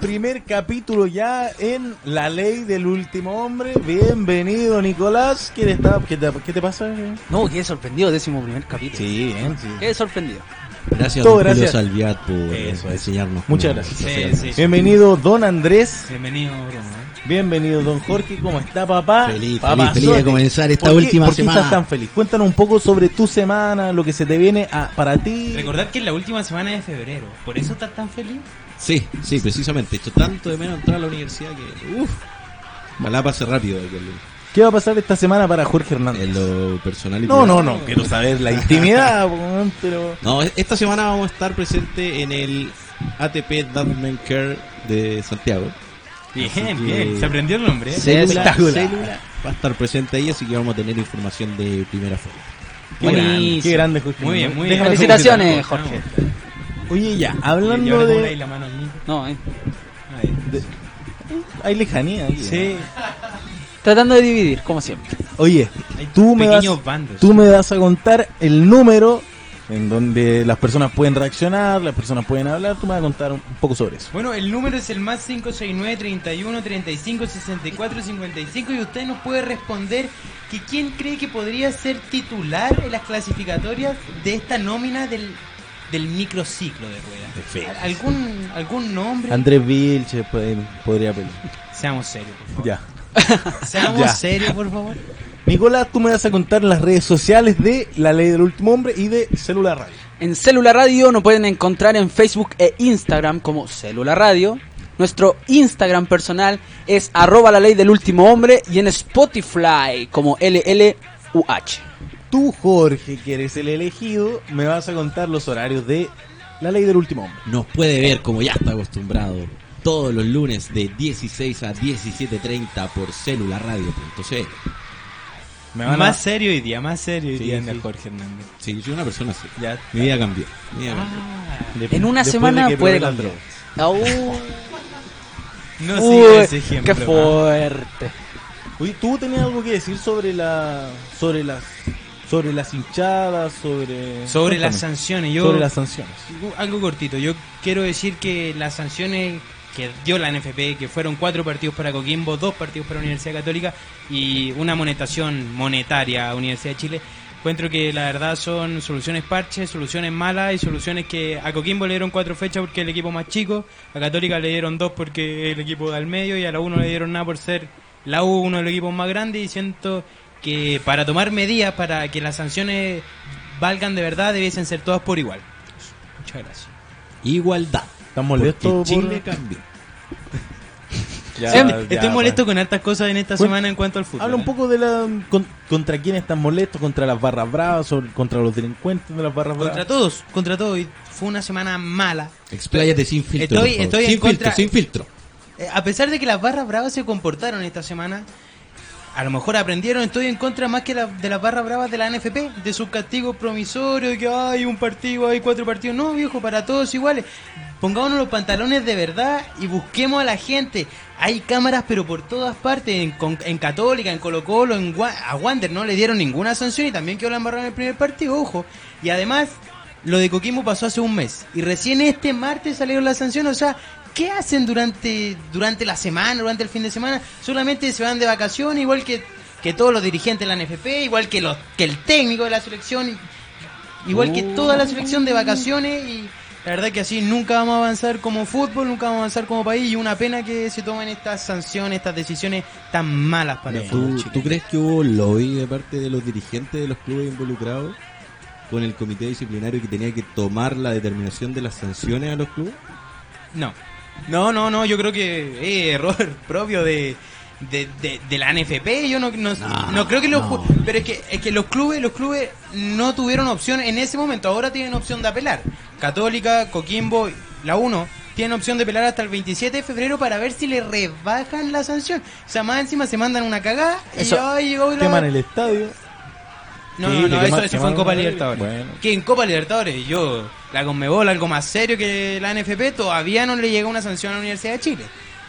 Primer capítulo ya en La Ley del Último Hombre. Bienvenido, Nicolás. ¿Qué te, qué te, qué te pasa? No, quedé sorprendido, décimo primer capítulo. Sí, bien, sí. Quedé sorprendido. Gracias, Todo gracias. Salviat, por Eso es. enseñarnos. Muchas gracias. Sí, sí. Bienvenido, don Andrés. Bienvenido, Bruno. Bienvenido, don Jorge. ¿Cómo está, papá? Feliz, Papá, feliz, feliz de comenzar esta ¿Por qué- última ¿Por qué semana. estás tan feliz? Cuéntanos un poco sobre tu semana, lo que se te viene a- para ti. Recordad que es la última semana de febrero. ¿Por eso estás tan feliz? Sí, sí, precisamente. He hecho tanto de menos entrar a la universidad que. Uff. Ojalá pase rápido ¿Qué va a pasar esta semana para Jorge Hernández? en lo personal y No, no, privado. no. Quiero saber la intimidad, pero... No, esta semana vamos a estar presente en el ATP Development Care de Santiago. Bien, bien. Se aprendió el nombre. ¿eh? Célula. Célula va a estar presente ahí, así que vamos a tener información de primera fuente. Qué grande, qué grande, Jorge. Muy bien, muy bien. Felicitaciones. Jorge. Oye, ya, hablando ponle ahí de... la mano. No, eh. Ahí. Hay lejanía aquí. Sí. Tratando de dividir, como siempre. Oye, Hay tú me, vas, pequeños bandos. tú me vas a contar el número en donde las personas pueden reaccionar, las personas pueden hablar. Tú me vas a contar un un poco sobre eso. Bueno, el número es el más 569 31 35 64 55 y usted nos puede responder que quién cree que podría ser titular en las clasificatorias de esta nómina del, del microciclo de ruedas. Perfecto. ¿Algún, algún nombre? Andrés Vilche puede- podría pedir. Seamos serios, por favor. Ya. Seamos Ya. serios, por favor. Nicolás, tú me vas a contar las redes sociales de La Ley del Último Hombre y de Celular Radio. En Célula Radio nos pueden encontrar en Facebook e Instagram como Célula Radio. Nuestro Instagram personal es arroba la ley del último hombre y en Spotify como LLUH. Tú, Jorge, que eres el elegido, me vas a contar los horarios de La Ley del Último Hombre. Nos puede ver, como ya está acostumbrado, todos los lunes de 16 a 17.30 por celularradio.cl. Me van a- Más serio hoy día, más serio hoy Sí, día sí. Jorge Hernández. Sí, yo soy una persona así. Ya. Mi vida cambió. Mi vida cambió. de- En una semana puede cambiar. Oh, No uy, ese ejemplo. qué fuerte. Oye, ¿tú tenías algo que decir sobre la sobre las sobre las hinchadas, sobre Sobre las sanciones, yo sobre las sanciones? algo cortito. Yo quiero decir que las sanciones que dio la NFP, que fueron cuatro partidos para Coquimbo, dos partidos para Universidad Católica y una monetación monetaria a Universidad de Chile, encuentro que la verdad son soluciones parches, soluciones malas y soluciones que a Coquimbo le dieron cuatro fechas porque es el equipo más chico, a Católica le dieron dos porque es el equipo del medio y a la U no le dieron nada por ser la U uno de los equipos más grandes y siento que para tomar medidas para que las sanciones valgan de verdad debiesen ser todas por igual. Muchas gracias. Igualdad. ¿Estás Porque molesto Chile por- cambió. Ya, Em, ya, Estoy molesto bueno. con hartas cosas en esta semana en cuanto al fútbol. Habla un ¿eh? poco de la con- contra quién están molestos, contra las barras bravas, sobre- contra los delincuentes de las barras Contra bravas. todos, contra todos. Y Fue una semana mala. Expláyate sin filtro. Estoy- estoy en sin contra- filtro, sin filtro. Eh, a pesar de que las barras bravas se comportaron esta semana, a lo mejor aprendieron, estoy en contra más que la- de las barras bravas de la NFP, de sus castigos promisorios, que hay un partido, hay cuatro partidos. No, viejo, para todos iguales. Pongámonos los pantalones de verdad y busquemos a la gente. Hay cámaras, pero por todas partes, en, con- en Católica, en Colo Colo, en a Wander no le dieron ninguna sanción y también quedó la embarrada en el primer partido, ojo. Y además, lo de Coquimbo pasó hace un mes y recién este martes salieron las sanciones, o sea, ¿qué hacen durante durante la semana, durante el fin de semana? Solamente se van de vacaciones, igual que, que todos los dirigentes de la NFP, igual que los que el técnico de la selección, igual que toda la selección de vacaciones y la verdad que así nunca vamos a avanzar como fútbol, nunca vamos a avanzar como país y una pena que se tomen estas sanciones, estas decisiones tan malas para el fútbol ¿Tú, chileno. ¿Tú crees que hubo lobby de parte de los dirigentes de los clubes involucrados con el comité disciplinario que tenía que tomar la determinación de las sanciones a los clubes? No. No, no, no, yo creo que es error propio de, de, de, de la NFP. Yo no, no, No, no creo que los pero es que es que los clubes, los clubes no tuvieron opción en ese momento, ahora tienen opción de apelar. Católica, Coquimbo, la 1 tienen opción de apelar hasta el 27 de febrero para ver si le rebajan la sanción. O sea, más encima se mandan una cagada y Eso- ya llegó la... Queman el estadio. No, Sí, no, no, eso, eso fue en Copa. Libertadores. Bueno. Que en Copa Libertadores, yo, la Conmebol, algo más serio que la NFP, todavía no le llega una sanción a la Universidad de Chile.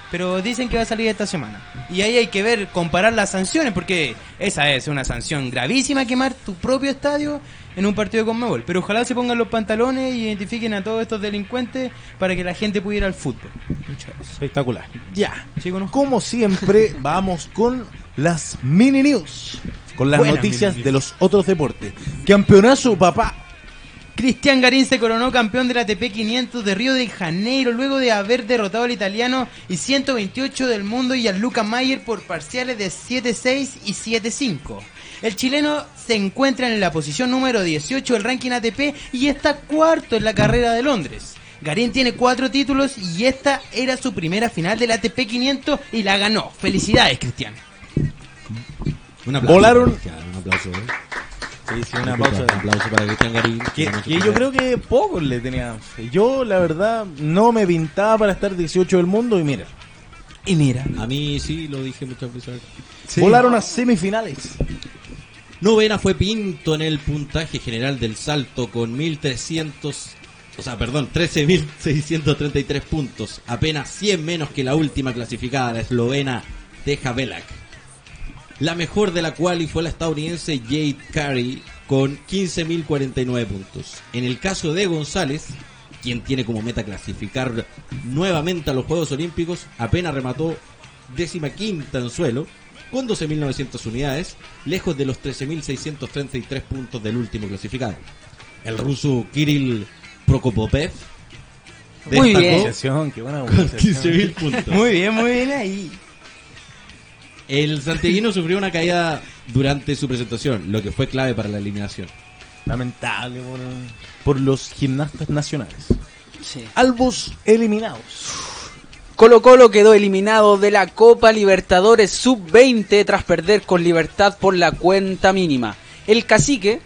Pero dicen que va a salir esta semana. Y ahí hay que ver, comparar las sanciones, porque esa es una sanción gravísima, quemar tu propio estadio en un partido con Mebol. Pero ojalá se pongan los pantalones y identifiquen a todos estos delincuentes para que la gente pudiera ir al fútbol. Muchas gracias. Espectacular. Ya. Chico, ¿no? Como siempre, vamos con las mini news. Con las Buenas noticias de los otros deportes. Campeonazo, papá. Cristian Garín se coronó campeón del ATP 500 de Río de Janeiro luego de haber derrotado al italiano y 128 del mundo Gianluca Mayer por parciales de 7-6 y 7-5. El chileno se encuentra en la posición número 18 del ranking ATP y está cuarto en la carrera de Londres. Garín tiene cuatro títulos y esta era su primera final del ATP 500 y la ganó. Felicidades, Cristian. Un aplauso. Volaron- Cristian, Un aplauso, ¿eh? Sí, sí, Un aplauso para Cristian Garín. Que, que yo creo que pocos le tenían fe. Yo, la verdad, no me pintaba para estar 18 del mundo y mira, Y mira. A mí sí, lo dije muchas veces. volaron a semifinales. Novena fue Pinto en el puntaje general del salto con 1300, o sea, perdón, 13.633 puntos, apenas 100 menos que la última clasificada, la eslovena Teja Belak. La mejor de la quali fue la estadounidense Jade Carey con 15.049 puntos. En el caso de González, quien tiene como meta clasificar nuevamente a los Juegos Olímpicos, apenas remató décima quinta en suelo, con 12.900 unidades, lejos de los 13.633 puntos del último clasificado. El ruso Kirill Prokopopev Muy destacó bien. Qué buena con pronunciación. 15.000 puntos. Muy bien, muy bien ahí. El santiaguino sufrió una caída durante su presentación, lo que fue clave para la eliminación. Lamentable por, por los gimnastas nacionales. Sí. Albos eliminados. Colo Colo quedó eliminado de la Copa Libertadores Sub-20 tras perder con Libertad por la cuenta mínima. El cacique,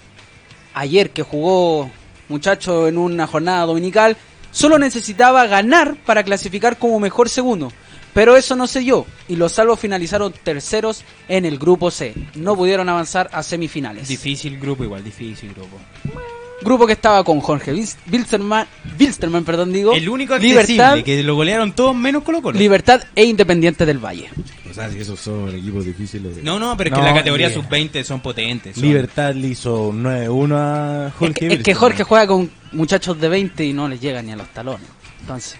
ayer que jugó muchacho en una jornada dominical, solo necesitaba ganar para clasificar como mejor segundo. Pero eso no se dio y los salvos finalizaron terceros en el grupo C. No pudieron avanzar a semifinales. Difícil grupo, igual, difícil grupo. Grupo que estaba con Jorge Wils- Wilstermann, Wilstermann, perdón, digo, El único Libertad, que lo golearon todos menos Colo Colo. Libertad e Independiente del Valle. O sea, si esos son equipos difíciles. de- No, no, pero es No, que la categoría eh, sub-20 son potentes. son- Libertad le hizo 9-1 a Es Jorge que, es que. Jorge juega con muchachos de 20 y no les llega ni a los talones. Entonces,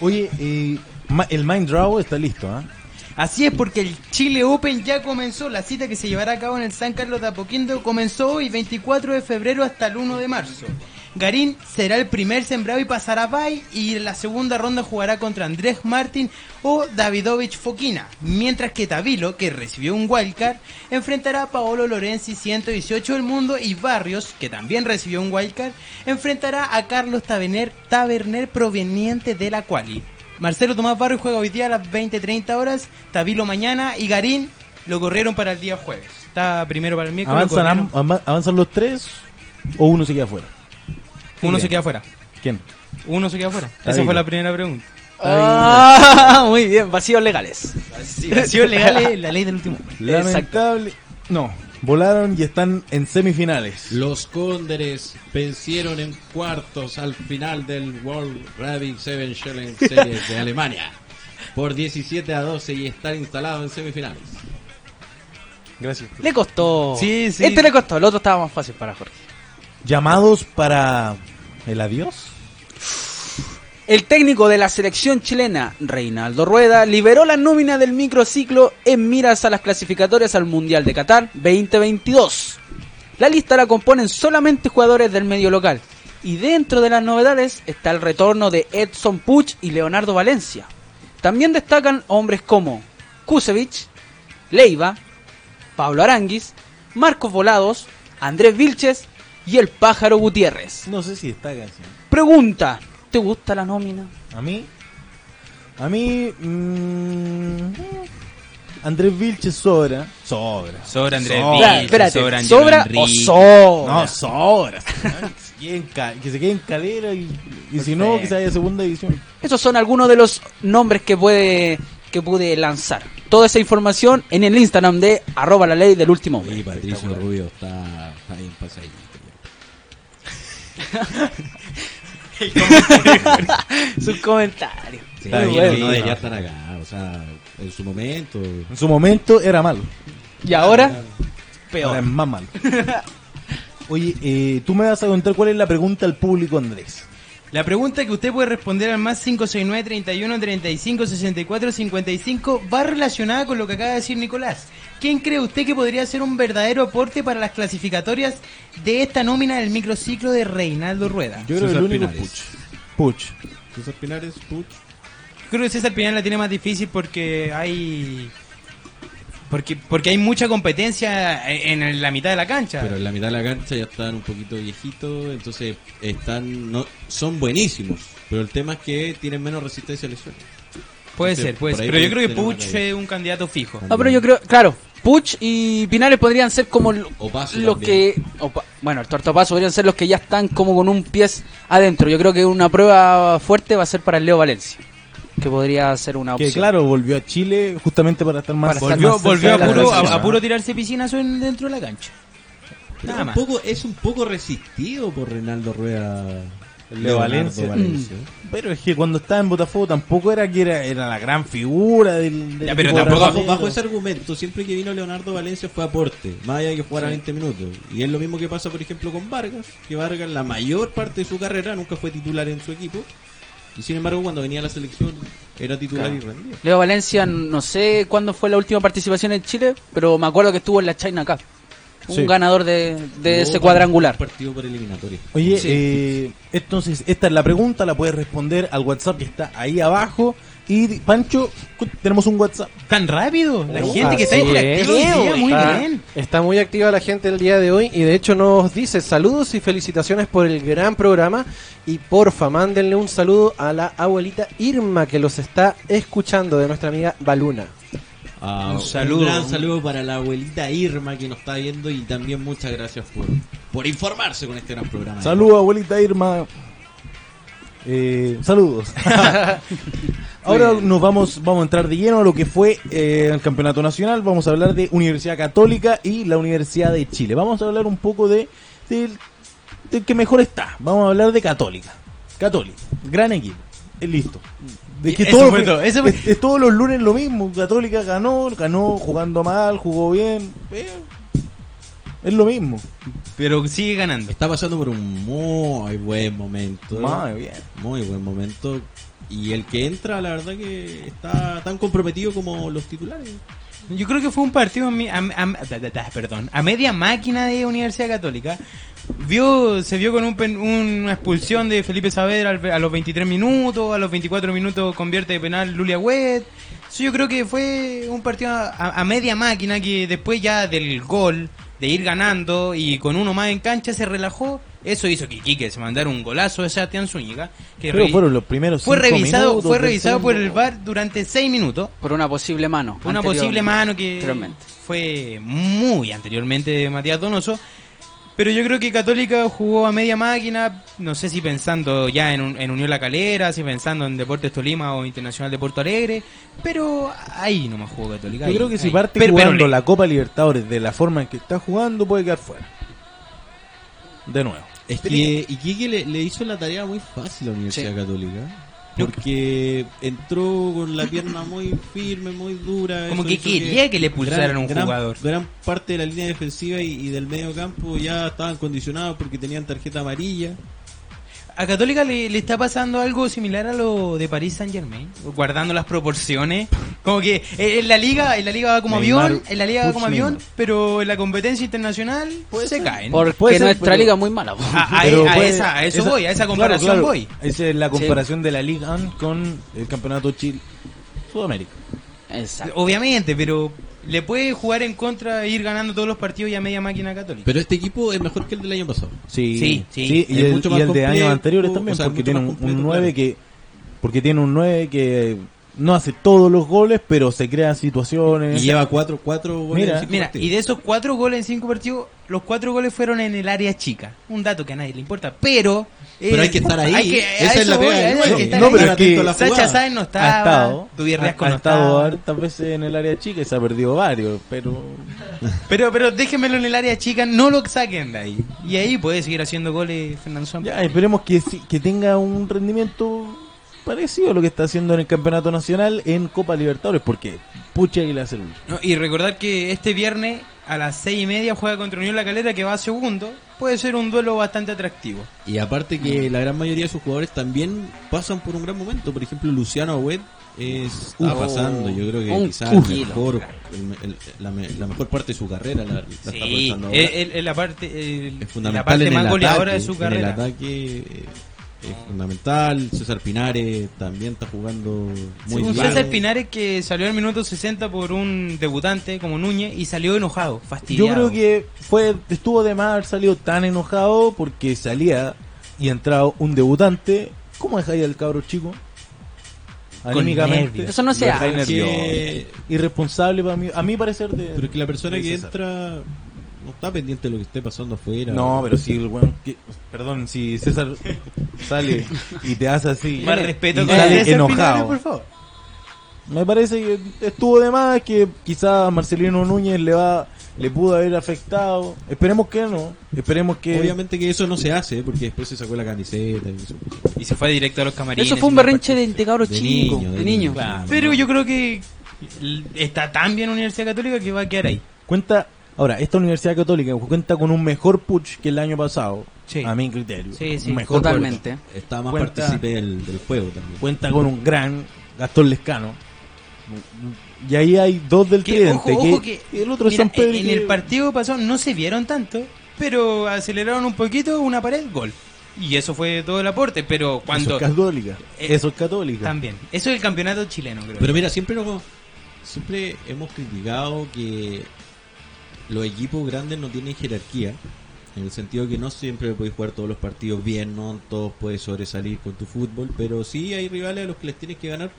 Oye, eh, el Mind Draw está listo, ¿ah? Así es porque el Chile Open ya comenzó. La cita que se llevará a cabo en el San Carlos de Apoquindo comenzó hoy, 24 de febrero hasta el 1 de marzo. Garín será el primer sembrado y pasará bye y en la segunda ronda jugará contra Andrés Martín o Davidovich Fokina, mientras que Tavilo, que recibió un wildcard, enfrentará a Paolo Lorenzi 118 del mundo y Barrios, que también recibió un wildcard, enfrentará a Carlos Taberner, Taberner proveniente de la quali. Marcelo Tomás Barrios juega hoy día a las 20-30 horas, Tavilo mañana y Garín lo corrieron para el día jueves. Está primero para el miércoles. ¿Avanzan, ¿Avanzan los tres o uno se queda afuera? Uno se queda afuera. ¿Quién? Uno se queda afuera. Esa fue la primera pregunta. Ah, muy bien, vacíos legales. Vacío legal es la ley del último. Lamentable. No, volaron y están en semifinales. Los Cóndores vencieron en cuartos al final del World Rugby 7 Challenge Series de Alemania por 17 a 12 y están instalados en semifinales. Gracias. Le costó. Sí, sí. Este le costó, el otro estaba más fácil para Jorge. Llamados para el adiós. El técnico de la selección chilena, Reinaldo Rueda, liberó la nómina del microciclo en miras a las clasificatorias al Mundial de Qatar 2022. La lista la componen solamente jugadores del medio local. Y dentro de las novedades está el retorno de Edson Puch y Leonardo Valencia. También destacan hombres como Kusevich, Leiva, Pablo Aranguis, Marcos Volados, Andrés Vilches y el Pájaro Gutiérrez. No sé si está canción. Pregunta, ¿te gusta la nómina? A mí. A mí. mm, Andrés Vilches sobra. Sobra. Sobra Andrés Sobra. Vilches, Espérate, sobra ¿sobra o sobra? No, sobra. que, se quede en ca- que se quede en calera y, y si no, que se vaya a segunda división. Esos son algunos de los nombres que puede que pude lanzar. Toda esa información en el Instagram de arroba la ley del último hombre. Y Patricio Rubio está, está bien pasadito. Sus comentarios. Sí, Está bien, no sí. debería estar acá. O sea, en su momento. En su momento era malo. Y ahora, Ahora es peor. más malo. Oye, eh, tú me vas a contar cuál es la pregunta al público, Andrés. La pregunta que usted puede responder al más 569 31 35 64 55 va relacionada con lo que acaba de decir Nicolás. ¿Quién cree usted que podría ser un verdadero aporte para las clasificatorias de esta nómina del microciclo de Reinaldo Rueda? Yo creo que César el único es Pinares. Puch. Puch. César Pinares, Puch. Creo que César Pinal la tiene más difícil porque hay porque porque hay mucha competencia en, en la mitad de la cancha. Pero en la mitad de la cancha ya están un poquito viejitos, entonces están no son buenísimos, pero el tema es que tienen menos resistencia a lesiones. puede ser, puede ser. Pero yo creo que Puch es un candidato fijo. No, pero yo creo, claro, Puch y Pinares podrían ser como lo- O Paso los también. que, o pa- bueno, el tortapaso podrían ser los que ya están como con un pie adentro. Yo creo que una prueba fuerte va a ser para el Leo Valencia, que podría ser una Que opción. claro, volvió a Chile justamente para estar más Para estar Volvió, más volvió a puro, a, a puro tirarse piscinazo en- dentro de la cancha. Nada un más. poco, es un poco resistido por Reinaldo Rueda. Leo Leonardo Valencia. Valencia. Pero es que cuando estaba en Botafogo tampoco era que era, era la gran figura del, del Ya, pero tampoco- Bajo, ese argumento, siempre que vino Leonardo Valencia fue aporte, más allá de que jugara 20 minutos. Y es lo mismo que pasa, por ejemplo, con Vargas, que Vargas la mayor parte de su carrera nunca fue titular en su equipo. Y sin embargo, cuando venía a la selección, era titular y rendía. Leo Valencia, no sé cuándo fue la última participación en Chile, pero me acuerdo que estuvo en la China Cup. Un Sí. ganador de, de ese cuadrangular. Partido por eliminatoria. Oye, Sí. eh, entonces esta es la pregunta, la puedes responder al WhatsApp que está ahí abajo. Y Pancho, tenemos un WhatsApp. ¿Tan rápido? La Oh, gente que está interactiva es. hoy día, muy está, bien. está muy activa la gente el día de hoy y de hecho nos dice saludos y felicitaciones por el gran programa y porfa mándenle un saludo a la abuelita Irma que los está escuchando de nuestra amiga Baluna. Ah, Un saludo. gran saludo para la abuelita Irma que nos está viendo y también muchas gracias por, por informarse con este gran programa. Saludos, abuelita Irma. Eh, saludos. Ahora nos vamos, vamos a entrar de lleno a lo que fue eh, el campeonato nacional. Vamos a hablar de Universidad Católica y la Universidad de Chile. Vamos a hablar un poco de del del que mejor está. Vamos a hablar de Católica. Católica, gran equipo. Es listo. De que todo- fue todo, es todos los lunes lo mismo. Católica ganó, ganó jugando mal, jugó bien. Eh, es lo mismo. Pero sigue ganando. Está pasando por un muy buen momento. Muy bien. Muy buen momento. Y el que entra, la verdad que está tan comprometido como los titulares. Yo creo que fue un partido a, mi- a- perdón, media máquina de Universidad Católica. Vio, se vio con un pen- una expulsión de Felipe Saavedra al- a los 23 minutos, a los 24 minutos convierte de penal Lulia Wet. Eso yo creo que fue un partido a, a media máquina que después ya del gol, de ir ganando y con uno más en cancha se relajó. Eso hizo que Quique se mandara un golazo de Sebastián Zúñiga. Que Pero fueron los primeros fue cinco revisado, minutos fue revisado por el. VAR durante 6 minutos. Por una posible mano. Una posible mano que fue muy anteriormente de Matías Donoso. Pero yo creo que Católica jugó a media máquina, no sé si pensando ya en, un- en Unión La Calera, si pensando en Deportes Tolima o Internacional de Porto Alegre, pero ahí nomás jugó Católica. Yo ahí, creo que si parte Pero- jugando la Copa Libertadores de la forma en que está jugando, puede quedar fuera. De nuevo. Es que Iquique le, le hizo la tarea muy fácil a la Universidad Católica. Porque entró con la pierna muy firme, muy dura. Como que quería que le pulsaran un gran- jugador. Gran parte de la línea defensiva y, y del medio campo ya estaban condicionados porque tenían tarjeta amarilla. A Católica le, le está pasando algo similar a lo de París Saint Germain, guardando las proporciones. Como que en la liga, en la liga va como Neymar, avión, en la liga va como avión, pero en la competencia internacional se caen. Porque ser, nuestra pero- liga es muy mala. po. A, a- Pero a puede- esa, a eso voy, a esa comparación claro. voy. Esa es la comparación de la Liga con el Campeonato Chile Sudamérica. Exacto. Obviamente, pero le puede jugar en contra e ir ganando todos los partidos y a media máquina católica. Pero este equipo es mejor que el del año pasado. Sí, Sí, sí. y Es el, mucho y el de años anteriores o también, sea, porque tiene un, completo, 9 claro. que porque tiene un 9 que no hace todos los goles, pero se crea situaciones. Y lleva cuatro, cuatro goles Mira, en cinco Mira, partidos. y de esos cuatro goles en cinco partidos, los cuatro goles fueron en el área chica. Un dato que a nadie le importa, pero... eh, Pero hay que estar ahí. hay que- Esa es la voy, pega que No, ahí. pero es que Sacha. Sáenz no ha estaba, estado, ha, Riasco ha no estado hartas veces en el área chica y se ha perdido varios, pero Pero, pero déjenmelo en el área chica, no lo saquen de ahí. Y ahí puede seguir haciendo goles Fernando ya esperemos que, que tenga un rendimiento parecido a lo que está haciendo en el Campeonato Nacional en Copa Libertadores, porque pucha que le hace el No, y recordar que este viernes a las seis y media juega contra Unión La Calera que va a segundo. Puede ser un duelo bastante atractivo. Y aparte que la gran mayoría de sus jugadores también pasan por un gran momento. Por ejemplo, Luciano Agüed es, está pasando. Yo creo que quizás el mejor, el- el- la, me- la mejor parte de su carrera la, la está Sí, aprovechando ahora. es la parte, es la fundamental parte en más el goleadora ataque, de su en carrera. el ataque eh, es fundamental. César Pinares también está jugando muy un bien. César Pinares que salió al minuto 60 por un debutante como Núñez y salió enojado, Yo fastidiado. creo que fue estuvo de más haber salido tan enojado porque salía y entraba un debutante. ¿Cómo dejáis al cabro chico? Anímicamente. Eso no se hace. Irresponsable para mí, a mi parecer. De, Pero es que la persona que César. entra no está pendiente de lo que esté pasando afuera. No, pero si el weón. que- perdón, si César sale y te hace así. Más respeto y con sale César enojado. Pinares, por favor. Me parece que estuvo de más, que quizás Marcelino Núñez le va le pudo haber afectado. Esperemos que no. Esperemos que. Obviamente que eso no se hace porque después se sacó la camiseta y eso. Y se fue directo a los camarines. Eso fue un berrinche de, de cabros De chicos, niño, de, de niño. niño. Claro. Pero yo creo que l- está tan bien Universidad Católica que va a quedar ahí. Cuenta. Ahora, esta Universidad Católica cuenta con un mejor push que el año pasado. Sí. A mi criterio. Sí, sí, mejor Totalmente. Estaba más Cuenta- partícipe del, del juego también. Cuenta con un gran Gastón Lescano. Y ahí hay dos del Que, tridente. ojo, que- ojo que, y el otro es mira, San Pedro. en que- el partido pasado no se vieron tanto, pero aceleraron un poquito una pared, gol. Y eso fue todo el aporte, pero Eso cuando... es católica. Eh, Eso es católica. También. Eso es el campeonato chileno, creo. Pero mira, siempre nos, siempre hemos criticado que los equipos grandes no tienen jerarquía. En el sentido que no siempre puedes jugar todos los partidos bien, no todos puedes sobresalir con tu fútbol, pero sí hay rivales a los que les tienes que ganar.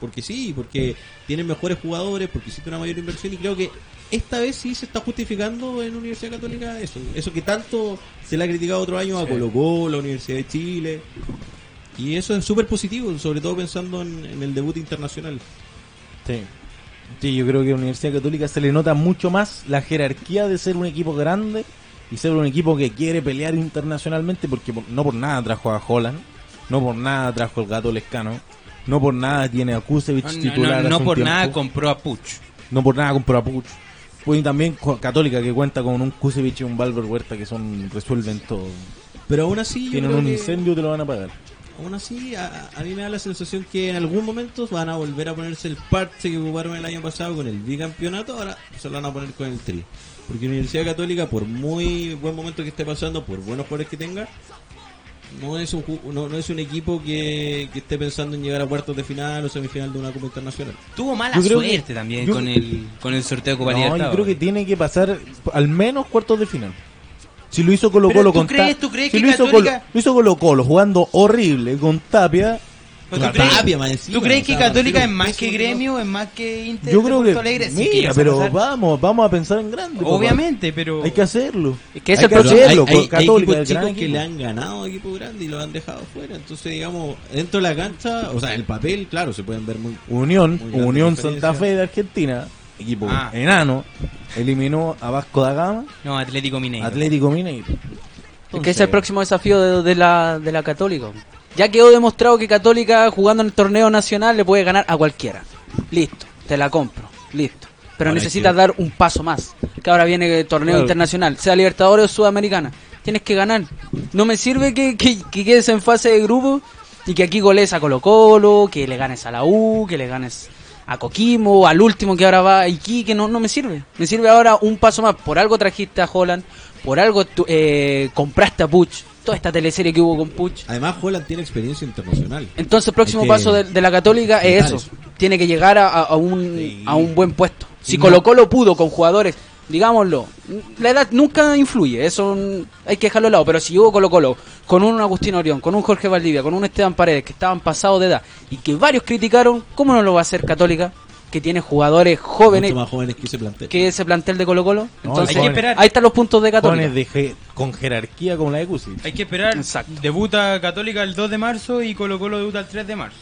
Porque sí, porque tienen mejores jugadores, porque hiciste una mayor inversión y creo que esta vez sí se está justificando en Universidad Católica eso. Eso que tanto se le ha criticado otro año a. Colo Colo, la Universidad de Chile. Y eso es súper positivo, sobre todo pensando en, en el debut internacional. Sí. Sí, yo creo que a la Universidad Católica se le nota mucho más la jerarquía de ser un equipo grande y ser un equipo que quiere pelear internacionalmente porque por- no por nada trajo a Holland, no por nada trajo al Gato Lescano, no por nada tiene a Kusevich no, no, titular no por tiempo, nada compró a Puch. no por nada compró a Puch. Pues y también Católica que cuenta con un Kusevich y un Valver Huerta que son resuelven todo. Pero aún así, yo Tienen creo un que- incendio te lo van a pagar. Aún así, a, a mí me da la sensación que en algún momento van a volver a ponerse el parche que ocuparon el año pasado con el bicampeonato, ahora se lo van a poner con el tri. Porque Universidad Católica, por muy buen momento que esté pasando, por buenos jugadores que tenga, no es un, no, no es un equipo que, que esté pensando en llegar a cuartos de final o semifinal de una Copa Internacional. Tuvo mala que- suerte también yo- con el con el sorteo de Copa No, yo creo que tiene que pasar al menos cuartos de final. Si lo hizo Colo Colo ¿tú con crees- Ta- tú crees si que lo hizo Católica- Colo, lo hizo Colo Colo jugando horrible con Tapia, ¿Pero Con ¿Tú crees, Tapia, encima, ¿tú crees o que sea, Católica es más que gremio, es más que Inter yo creo que Alegre? Sí, que mira, vas a pero pasar. vamos, vamos a pensar en grande. papá. Obviamente, pero... Hay que hacerlo. Es que Hay es el que hacerlo, hay, hay- hay Católica, gran chicos que le han ganado a equipos grandes y lo han dejado fuera. Entonces, digamos, dentro de la cancha, o sea, el papel, claro, se pueden ver muy... Unión, Muy Unión. Santa Fe de Argentina, equipo Ah. enano, eliminó a Vasco da Gama, No, Atlético Mineiro. Atlético Mineiro. Es que es el próximo desafío de, de la, de la Católica. Ya quedó demostrado que Católica jugando en el torneo nacional le puede ganar a cualquiera. Listo, te la compro. Listo. Pero Ahora necesitas que- dar un paso más. Que ahora viene el torneo Claro. internacional, sea Libertadores o Sudamericana. Tienes que ganar. No me sirve que, que, que quedes en fase de grupo y que aquí goles a Colo Colo, que le ganes a la U, que le ganes a Coquimbo, al último que ahora va a Iquique. No, no me sirve. Me sirve ahora un paso más. Por algo trajiste a Holland, por algo tú, eh, compraste a Puch. Toda esta teleserie que hubo con Puch. Además, Holland tiene experiencia internacional. Entonces el próximo que paso de, de la Católica es eso. Tiene que llegar a, un, Sí. a un buen puesto. Si Y Colo no- Colo pudo con jugadores, digámoslo, la edad nunca influye, eso hay que dejarlo de lado. Pero si llegó Colo Colo con un Agustín Orión, con un Jorge Valdivia, con un Esteban Paredes que estaban pasados de edad y que varios criticaron, ¿cómo no lo va a hacer Católica? Que tiene jugadores jóvenes Mucho más jóvenes que ese plantel. que ese plantel de Colo Colo. No, Entonces, hay que esperar. ahí están los puntos de Católica. Jóvenes de je- con jerarquía como la de Cusi. Hay que esperar. Exacto. Debuta Católica el 2 de marzo y Colo Colo debuta el 3 de marzo.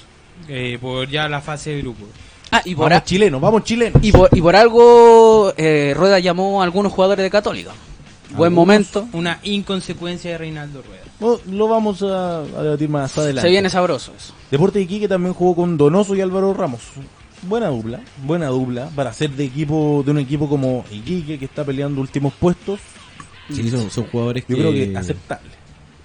Eh, por ya la fase de grupo. Ah, y por, Vamos a- chilenos, vamos chilenos. y por, y por algo eh, Rueda llamó a algunos jugadores de Católica. Buen momento. Una inconsecuencia de Reinaldo Rueda. No, lo vamos a, a debatir más adelante. Se viene sabroso eso. Deporte de Iquique también jugó con Donoso y Álvaro Ramos. buena dupla, buena dupla para ser de equipo de un equipo como Iquique que está peleando últimos puestos. Sí, son, son jugadores que... Yo creo que aceptable.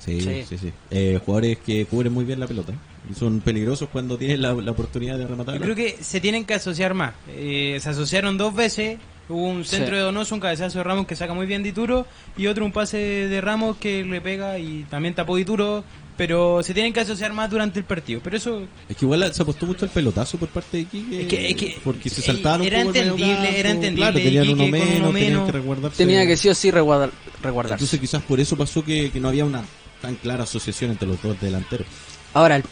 Sí, Sí. sí, sí. Eh, jugadores que cubren muy bien la pelota. Y son peligrosos cuando tienen la, la oportunidad de rematar. Yo creo que se tienen que asociar más. Eh, se asociaron dos veces. Hubo un centro Sí. de Donoso, un cabezazo de Ramos que saca muy bien Dituro y otro un pase de Ramos que le pega y también tapó Dituro. Pero se tienen que asociar más durante el partido. Pero eso Es que igual se apostó mucho el pelotazo por parte de Iquique. Es que- es que- porque se eh, saltaron era entendible, campo, era entendible, Claro, tenían uno menos, uno tenían menos. que resguardarse. Tenía que sí o sí resguardar, resguardarse. Entonces quizás por eso pasó que, que no había una tan clara asociación entre los dos delanteros. Ahora, el-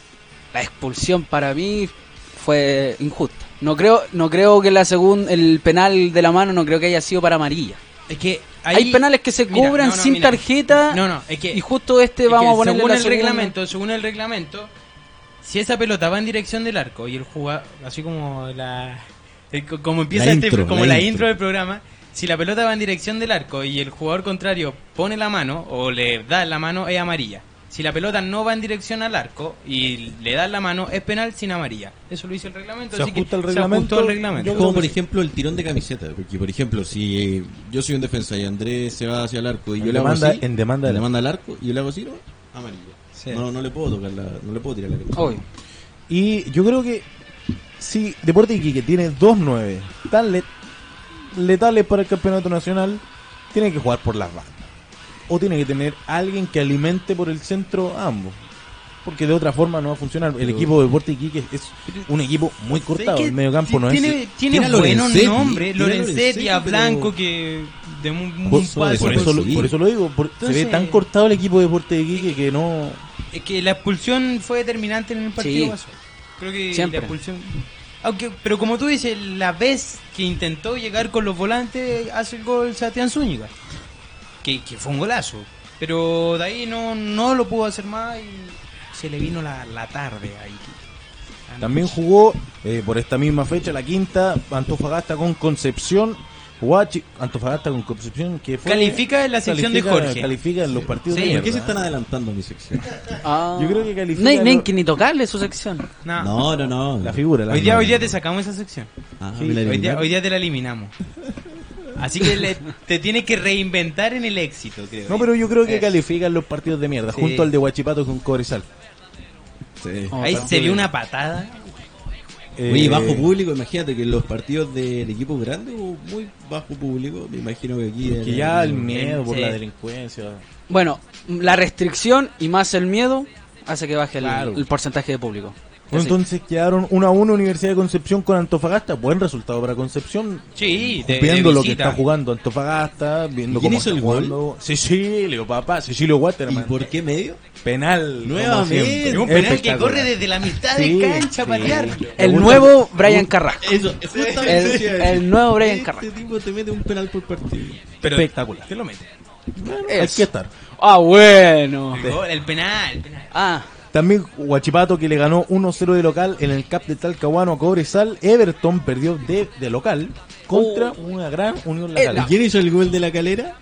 la expulsión para mí fue injusta. No creo, no creo que la segun, el penal de la mano no creo que haya sido para amarilla. es que Hay penales que se Mira, cobran no, no, sin mira. tarjeta. No, no, es que y justo este Es vamos a ponerle según la el segunda. reglamento, según el reglamento, si esa pelota va en dirección del arco y el jugador, así como la como empieza La este- intro, como la la, intro. intro del programa, si la pelota va en dirección del arco y el jugador contrario pone la mano o le da la mano es amarilla. Si la pelota no va en dirección al arco y le da la mano es penal sin amarilla. Eso lo dice el reglamento, Se así que ajusta el reglamento, el reglamento. como por ejemplo el tirón de camiseta. Porque por ejemplo, si eh, yo soy un defensa y Andrés se va hacia el arco y En yo le hago así, en demanda en del- demanda al arco y yo le hago así, ¿no? amarilla. Sí. No, no le puedo tocar la, no le puedo tirar la camiseta. Obvio. Y yo creo que si Deporte Iquique tiene dos nueve tan le- letales para el campeonato nacional, tiene que jugar por las bandas. O tiene que tener alguien que alimente por el centro a ambos. Porque de otra forma no va a funcionar. El equipo de Deporte Iquique es un equipo muy cortado. El medio campo no tiene, es... Tiene, Tiene a buenos Lorenzetti, nombres. tiene a Lorenzetti, Lorenzetti, a pero- Blanco, que de un, un Por, Eso por eso, lo, sí. por eso lo digo. por- se ve tan cortado el equipo de Deporte de Iquique que no... Es que la expulsión fue determinante en el partido. Sí. pasó. Creo que Siempre. la expulsión. Aunque, pero como tú dices, la vez que intentó llegar con los volantes, hace el gol Sebastián Zúñiga. Que, fue un golazo. Pero de ahí no, no lo pudo hacer más y se le vino la, la tarde ahí. También jugó eh, por esta misma fecha, la quinta, Antofagasta con Concepción. Huachi, Antofagasta con Concepción, que fue. Califica en la sección de Jorge. Califica en los partidos Sí, de ¿Por qué se mierda. están adelantando a mi sección? Ah. Yo creo que califica No hay, no hay lo- que ni tocarle su sección. No. No, no, no. La figura. la Hoy día, hoy día te sacamos esa sección. Ah, Sí, Hoy día, eliminaron. hoy día te la eliminamos. Así que le- te tienes que reinventar en el éxito, creo. No, pero yo creo que Eso. califican los partidos de mierda, Sí. junto al de Huachipato con Cobresal. Sí. Oh, Ahí se vio una patada. Eh, Oye, bajo público, imagínate que los partidos del equipo grande o muy bajo público, me imagino que aquí... Que ya el- el miedo por Sí. la delincuencia. Bueno, la restricción y más el miedo hace que baje el, Claro. el porcentaje de público. Bueno, entonces quedaron 1 a 1 Universidad de Concepción con Antofagasta. Buen resultado para Concepción. Sí, de, viendo de lo que está jugando Antofagasta, viendo ¿Y quién cómo hizo está el gol? jugando. Cecilio, papá, Cecilio ¿Y Waterman. por qué medio? Penal. Nuevamente. un penal que corre desde la mitad Sí, de cancha a sí. patear. El nuevo Brian Carrasco. Eso, El- el nuevo Brian Este Carrasco. tipo te mete un penal por partido. Pero Espectacular. ¿Qué lo mete? Hay que estar. Ah, bueno. El, gol, el penal, el penal. Ah, También Huachipato que le ganó 1-0 de local en el Cap de Talcahuano a Cobresal. Everton perdió de, de local contra una gran Unión La Eh, ¿Y Calera. quién hizo el gol de la calera?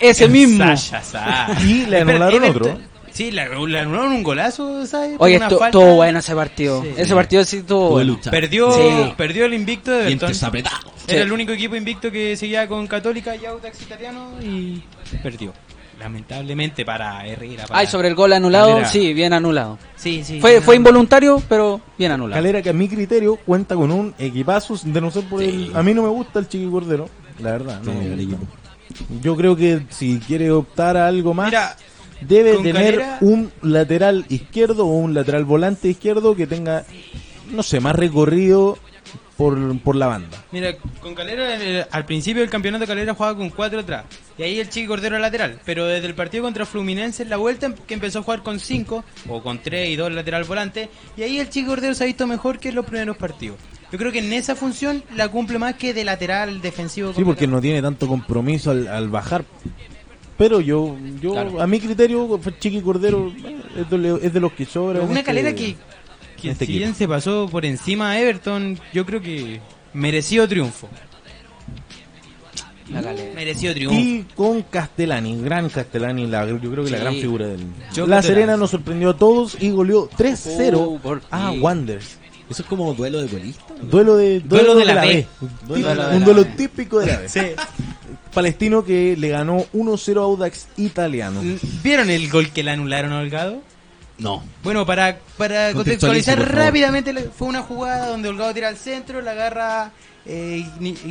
ese mismo. Sasha, Sasha. Y le anularon otro. Sí, le, anularon un golazo, ¿sabes? Oye, una esto- falta. estuvo bueno ese partido. Sí. Ese partido sí lucha. Perdió, Sí. perdió el invicto de Everton. Era Sí. el único equipo invicto que seguía con Católica y Audax Italiano y perdió. Lamentablemente para Herrera. Para... Ay, sobre el gol anulado, Calera. sí, bien anulado. Sí, sí. Fue, fue involuntario, pero bien anulado. Calera que a mi criterio cuenta con un equipazo de no ser por el... A mí no me gusta el Chiqui Cordero, la verdad. no Sí, me el gusta. equipo. Yo creo que si quiere optar a algo más, Mira, debe tener Calera- un lateral izquierdo o un lateral volante izquierdo que tenga, no sé, más recorrido por, por la banda. Mira, con Calera, al principio del campeonato Calera jugaba con cuatro atrás. Y ahí el Chiqui Cordero lateral. Pero desde el partido contra Fluminense en la vuelta em- que empezó a jugar con cinco, o con tres y dos lateral volante. Y ahí el Chiqui Cordero se ha visto mejor que en los primeros partidos. Yo creo que en esa función la cumple más que de lateral defensivo. Sí, porque no tiene tanto compromiso al, al bajar. Pero yo, yo Claro. a mi criterio, Chiqui Cordero eh, es de, es de los que sobra. Una este- calera que, que este si equipo. bien se pasó por encima a Everton, yo creo que mereció triunfo. La. Mereció triunfo. Y con Castellani, gran Castellani, la, yo creo que la Sí. gran figura del... Yo la Serena la- nos sorprendió a todos y goleó 3-0 Oh, por a fin. Wanderers. Eso es como duelo de golista. ¿no? Duelo de, Duelo de la B. Duelo Duelo de un la duelo B. típico de la B. Palestino que le ganó 1-0 a Audax Italiano. ¿Vieron el gol que le anularon a Holgado? No. Bueno, para, para Contextualiza, contextualizar rápidamente, fue una jugada donde Holgado tira al centro, la agarra eh,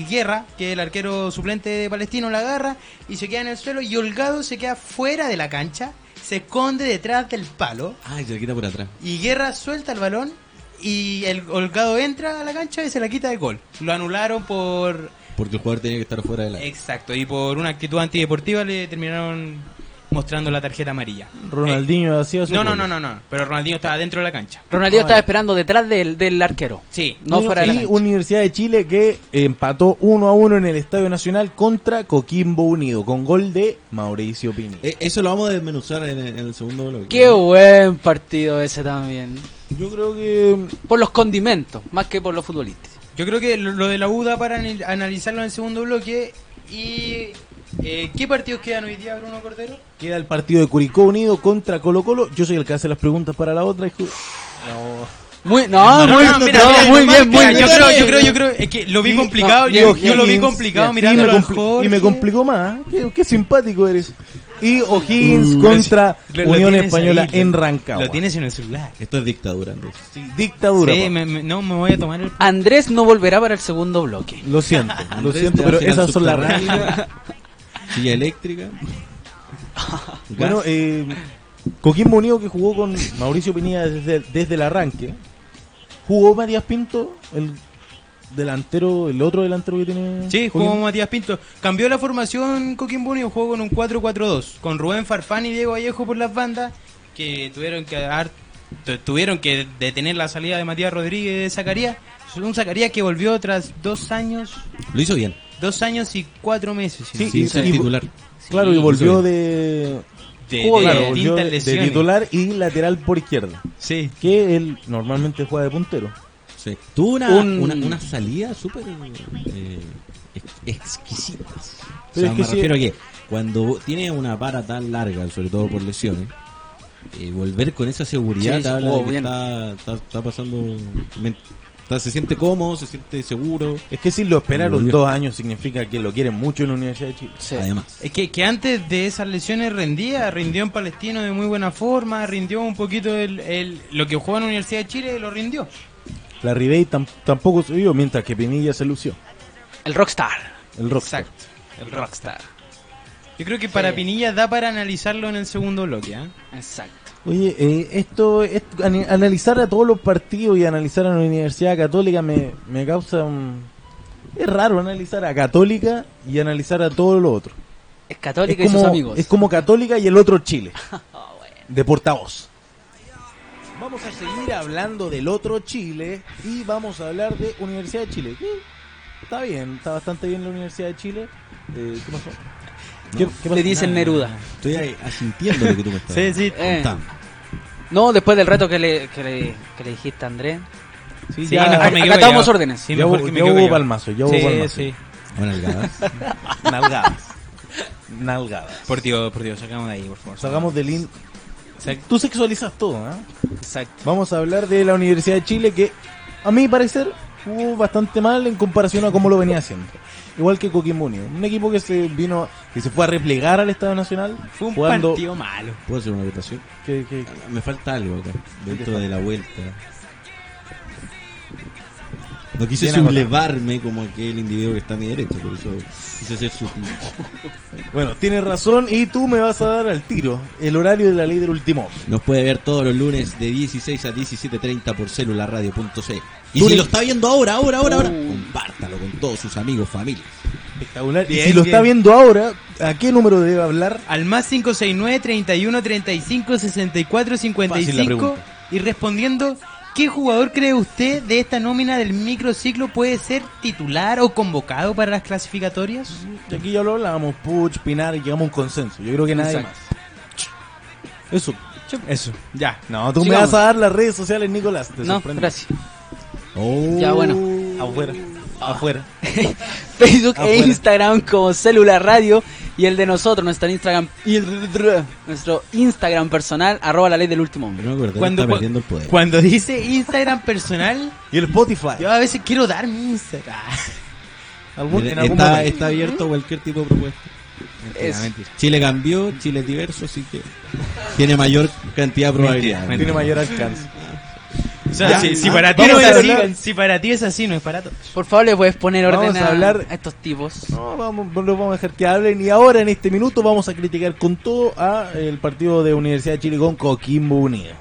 Guerra, que es el arquero suplente de Palestino, la agarra y se queda en el suelo y Holgado se queda fuera de la cancha, se esconde detrás del palo Ay, se le quita por atrás. y Guerra suelta el balón y el Holgado entra a la cancha y se la quita de gol. Lo anularon por... Porque el jugador tenía que estar fuera de la. Exacto, y por una actitud antideportiva le terminaron mostrando la tarjeta amarilla. Ronaldinho hacía su No, no, no, no, no, pero Ronaldinho estaba dentro de la cancha. Ronaldinho Ah, estaba esperando detrás del, del arquero. Sí. No y, fuera de la y cancha. Universidad de Chile que empató 1 a 1 en el Estadio Nacional contra Coquimbo Unido con gol de Mauricio Pini. Eh, eso lo vamos a desmenuzar en, en el segundo bloque. Qué buen partido ese también. Yo creo que Por los condimentos, más que por los futbolistas. Yo creo que lo, lo de la U da para analizarlo en el segundo bloque. ¿Y eh, qué partidos quedan hoy día, Bruno Cordero? queda el partido de Curicó Unido contra Colo Colo. Yo soy el que hace las preguntas para la otra. hijo. Muy, no, muy, no, no, mira, mira, muy no, bien, muy bien. Yo creo, yo creo, yo creo, es que lo vi complicado, no, yo, yo lo vi complicado y mirando me, al compli- y me complicó más. Qué, qué simpático eres. Y O'Higgins contra Lo- lo Unión Española ahí, en Rancagua. Lo tienes en el celular. Esto es dictadura, Andrés. Sí, dictadura. Sí, me- me- no me voy a tomar el... Andrés no volverá para el segundo bloque. Lo siento, lo siento, pero esas son las reglas. Silla eléctrica. Bueno, eh, Coquimbo Unido que jugó con Mauricio Pinilla desde, desde el arranque. Jugó Matías Pinto, el delantero, el otro delantero que tiene. Sí, jugó Coquimbo. Matías Pinto. Cambió la formación Coquimbo Unido, jugó con un 4-4-2, con Rubén Farfán y Diego Vallejo por las bandas, que tuvieron que dar- tu- tuvieron que detener la salida de Matías Rodríguez de Zacarías. Un Zacarías que volvió tras dos años, Lo hizo bien. Dos años y cuatro meses. Sí, y- titular. Claro, Sí, y volvió de, de, claro, volvió de, titular y lateral por izquierda. Sí. Que él normalmente juega de puntero. Sí. Tuvo una, Un- una, una salida súper eh, ex- exquisita. O Pero sea, es que me si- refiero a que cuando tiene una para tan larga, sobre todo por lesiones, eh, volver con esa seguridad Sí, te habla jugó de que está, está, está pasando... se siente cómodo, se siente seguro. Es que si lo esperaron dos años significa que lo quieren mucho en la Universidad de Chile. Sí. Además. Es que, que antes de esas lesiones rendía, rindió en Palestino de muy buena forma, rindió un poquito el, el- lo que jugó en la Universidad de Chile, lo rindió. La Ribey tam- tampoco se vio, mientras que Pinilla se lució. El Rockstar. El rockstar. Exacto, el rockstar. Yo creo que para Pinilla da para analizarlo en el segundo bloque. ¿ah? Exacto. Oye, eh, esto, analizar a todos los partidos y analizar a la Universidad Católica me, me causa un... Es raro analizar a Católica y analizar a todo lo otro. Es católica es, y sus amigos. es como Católica y el otro Chile, Ah, bueno. de portavoz. Vamos a seguir hablando del otro Chile y vamos a hablar de Universidad de Chile. Está bien, está bastante bien la Universidad de Chile. Eh, ¿Qué pasó? ¿Qué? Le dicen Neruda. Estoy ahí asintiendo lo que tú me estás Sí, sí. Eh. contando. No, después del reto que le, que le, que le dijiste a Andrés. Sí, Sí, ya, mejor ac- me quedo acatamos callado. órdenes. Sí, mejor hubo- palmazo, ya hubo Sí, palmazo. sí. Bueno, Algadas. Nalgadas. Nalgadas. Por Dios, por Dios, sacamos de ahí, por favor. Sacamos del in... Exacto. Tú sexualizas todo, ¿ah? Exacto. Vamos a hablar de la Universidad de Chile que, a mi parecer, jugó bastante mal en comparación a cómo lo venía haciendo. Igual que Coquimbo. Un equipo que se vino, que se fue a replegar al Estado Nacional. Fue un jugando- partido malo. ¿Puedo hacer una votación? que- que- Me falta algo acá, dentro de la vuelta. No quise Bien agotado. sublevarme como aquel individuo que está a mi derecha, por eso quise ser sutil. Bueno, tienes razón y tú me vas a dar al tiro el horario de la ley del último. Nos puede ver todos los lunes de 16 a 17.30 por celularradio.c. Y si lo está viendo ahora, ahora, ahora, ahora, Uh. compártalo con todos sus amigos, familia. Espectacular. y si lo bien. está viendo ahora, ¿a qué número debe hablar? Al más 569 31 35 64 Fácil la 55 pregunta. y respondiendo ¿Qué jugador cree usted de esta nómina del microciclo puede ser titular o convocado para las clasificatorias? Y aquí ya lo hablábamos, Puch, Pinar, y llegamos a un consenso. Yo creo que nadie Exacto. más. Eso. Eso, ya. No, tú me vas a dar las redes sociales, Nicolás. ¿te No, sorprende? gracias. Oh. Ya, bueno. Afuera. Afuera. Facebook e. Instagram como Celular Radio Y el de nosotros, nuestro Instagram, nuestro Instagram personal, arroba la ley del último hombre. Cuando, está perdiendo el poder. cuando dice Instagram personal, Y el Spotify. yo a veces quiero dar mi Instagram. Algún- en Está, algún momento. está abierto cualquier tipo de propuesta. Es- Chile cambió, Chile es diverso, así que tiene mayor cantidad de probabilidades. Tiene mayor alcance. O sea, Ya, si, si ah, para ti vamos no es a así, hablar- si para ti es así, no es para todos. Por favor, le puedes poner Vamos orden a a, hablar- a estos tipos. No, vamos, no los vamos a dejar que hablen. Y ahora, en este minuto, vamos a criticar con todo a el partido de Universidad de Chile con Coquimbo Unido.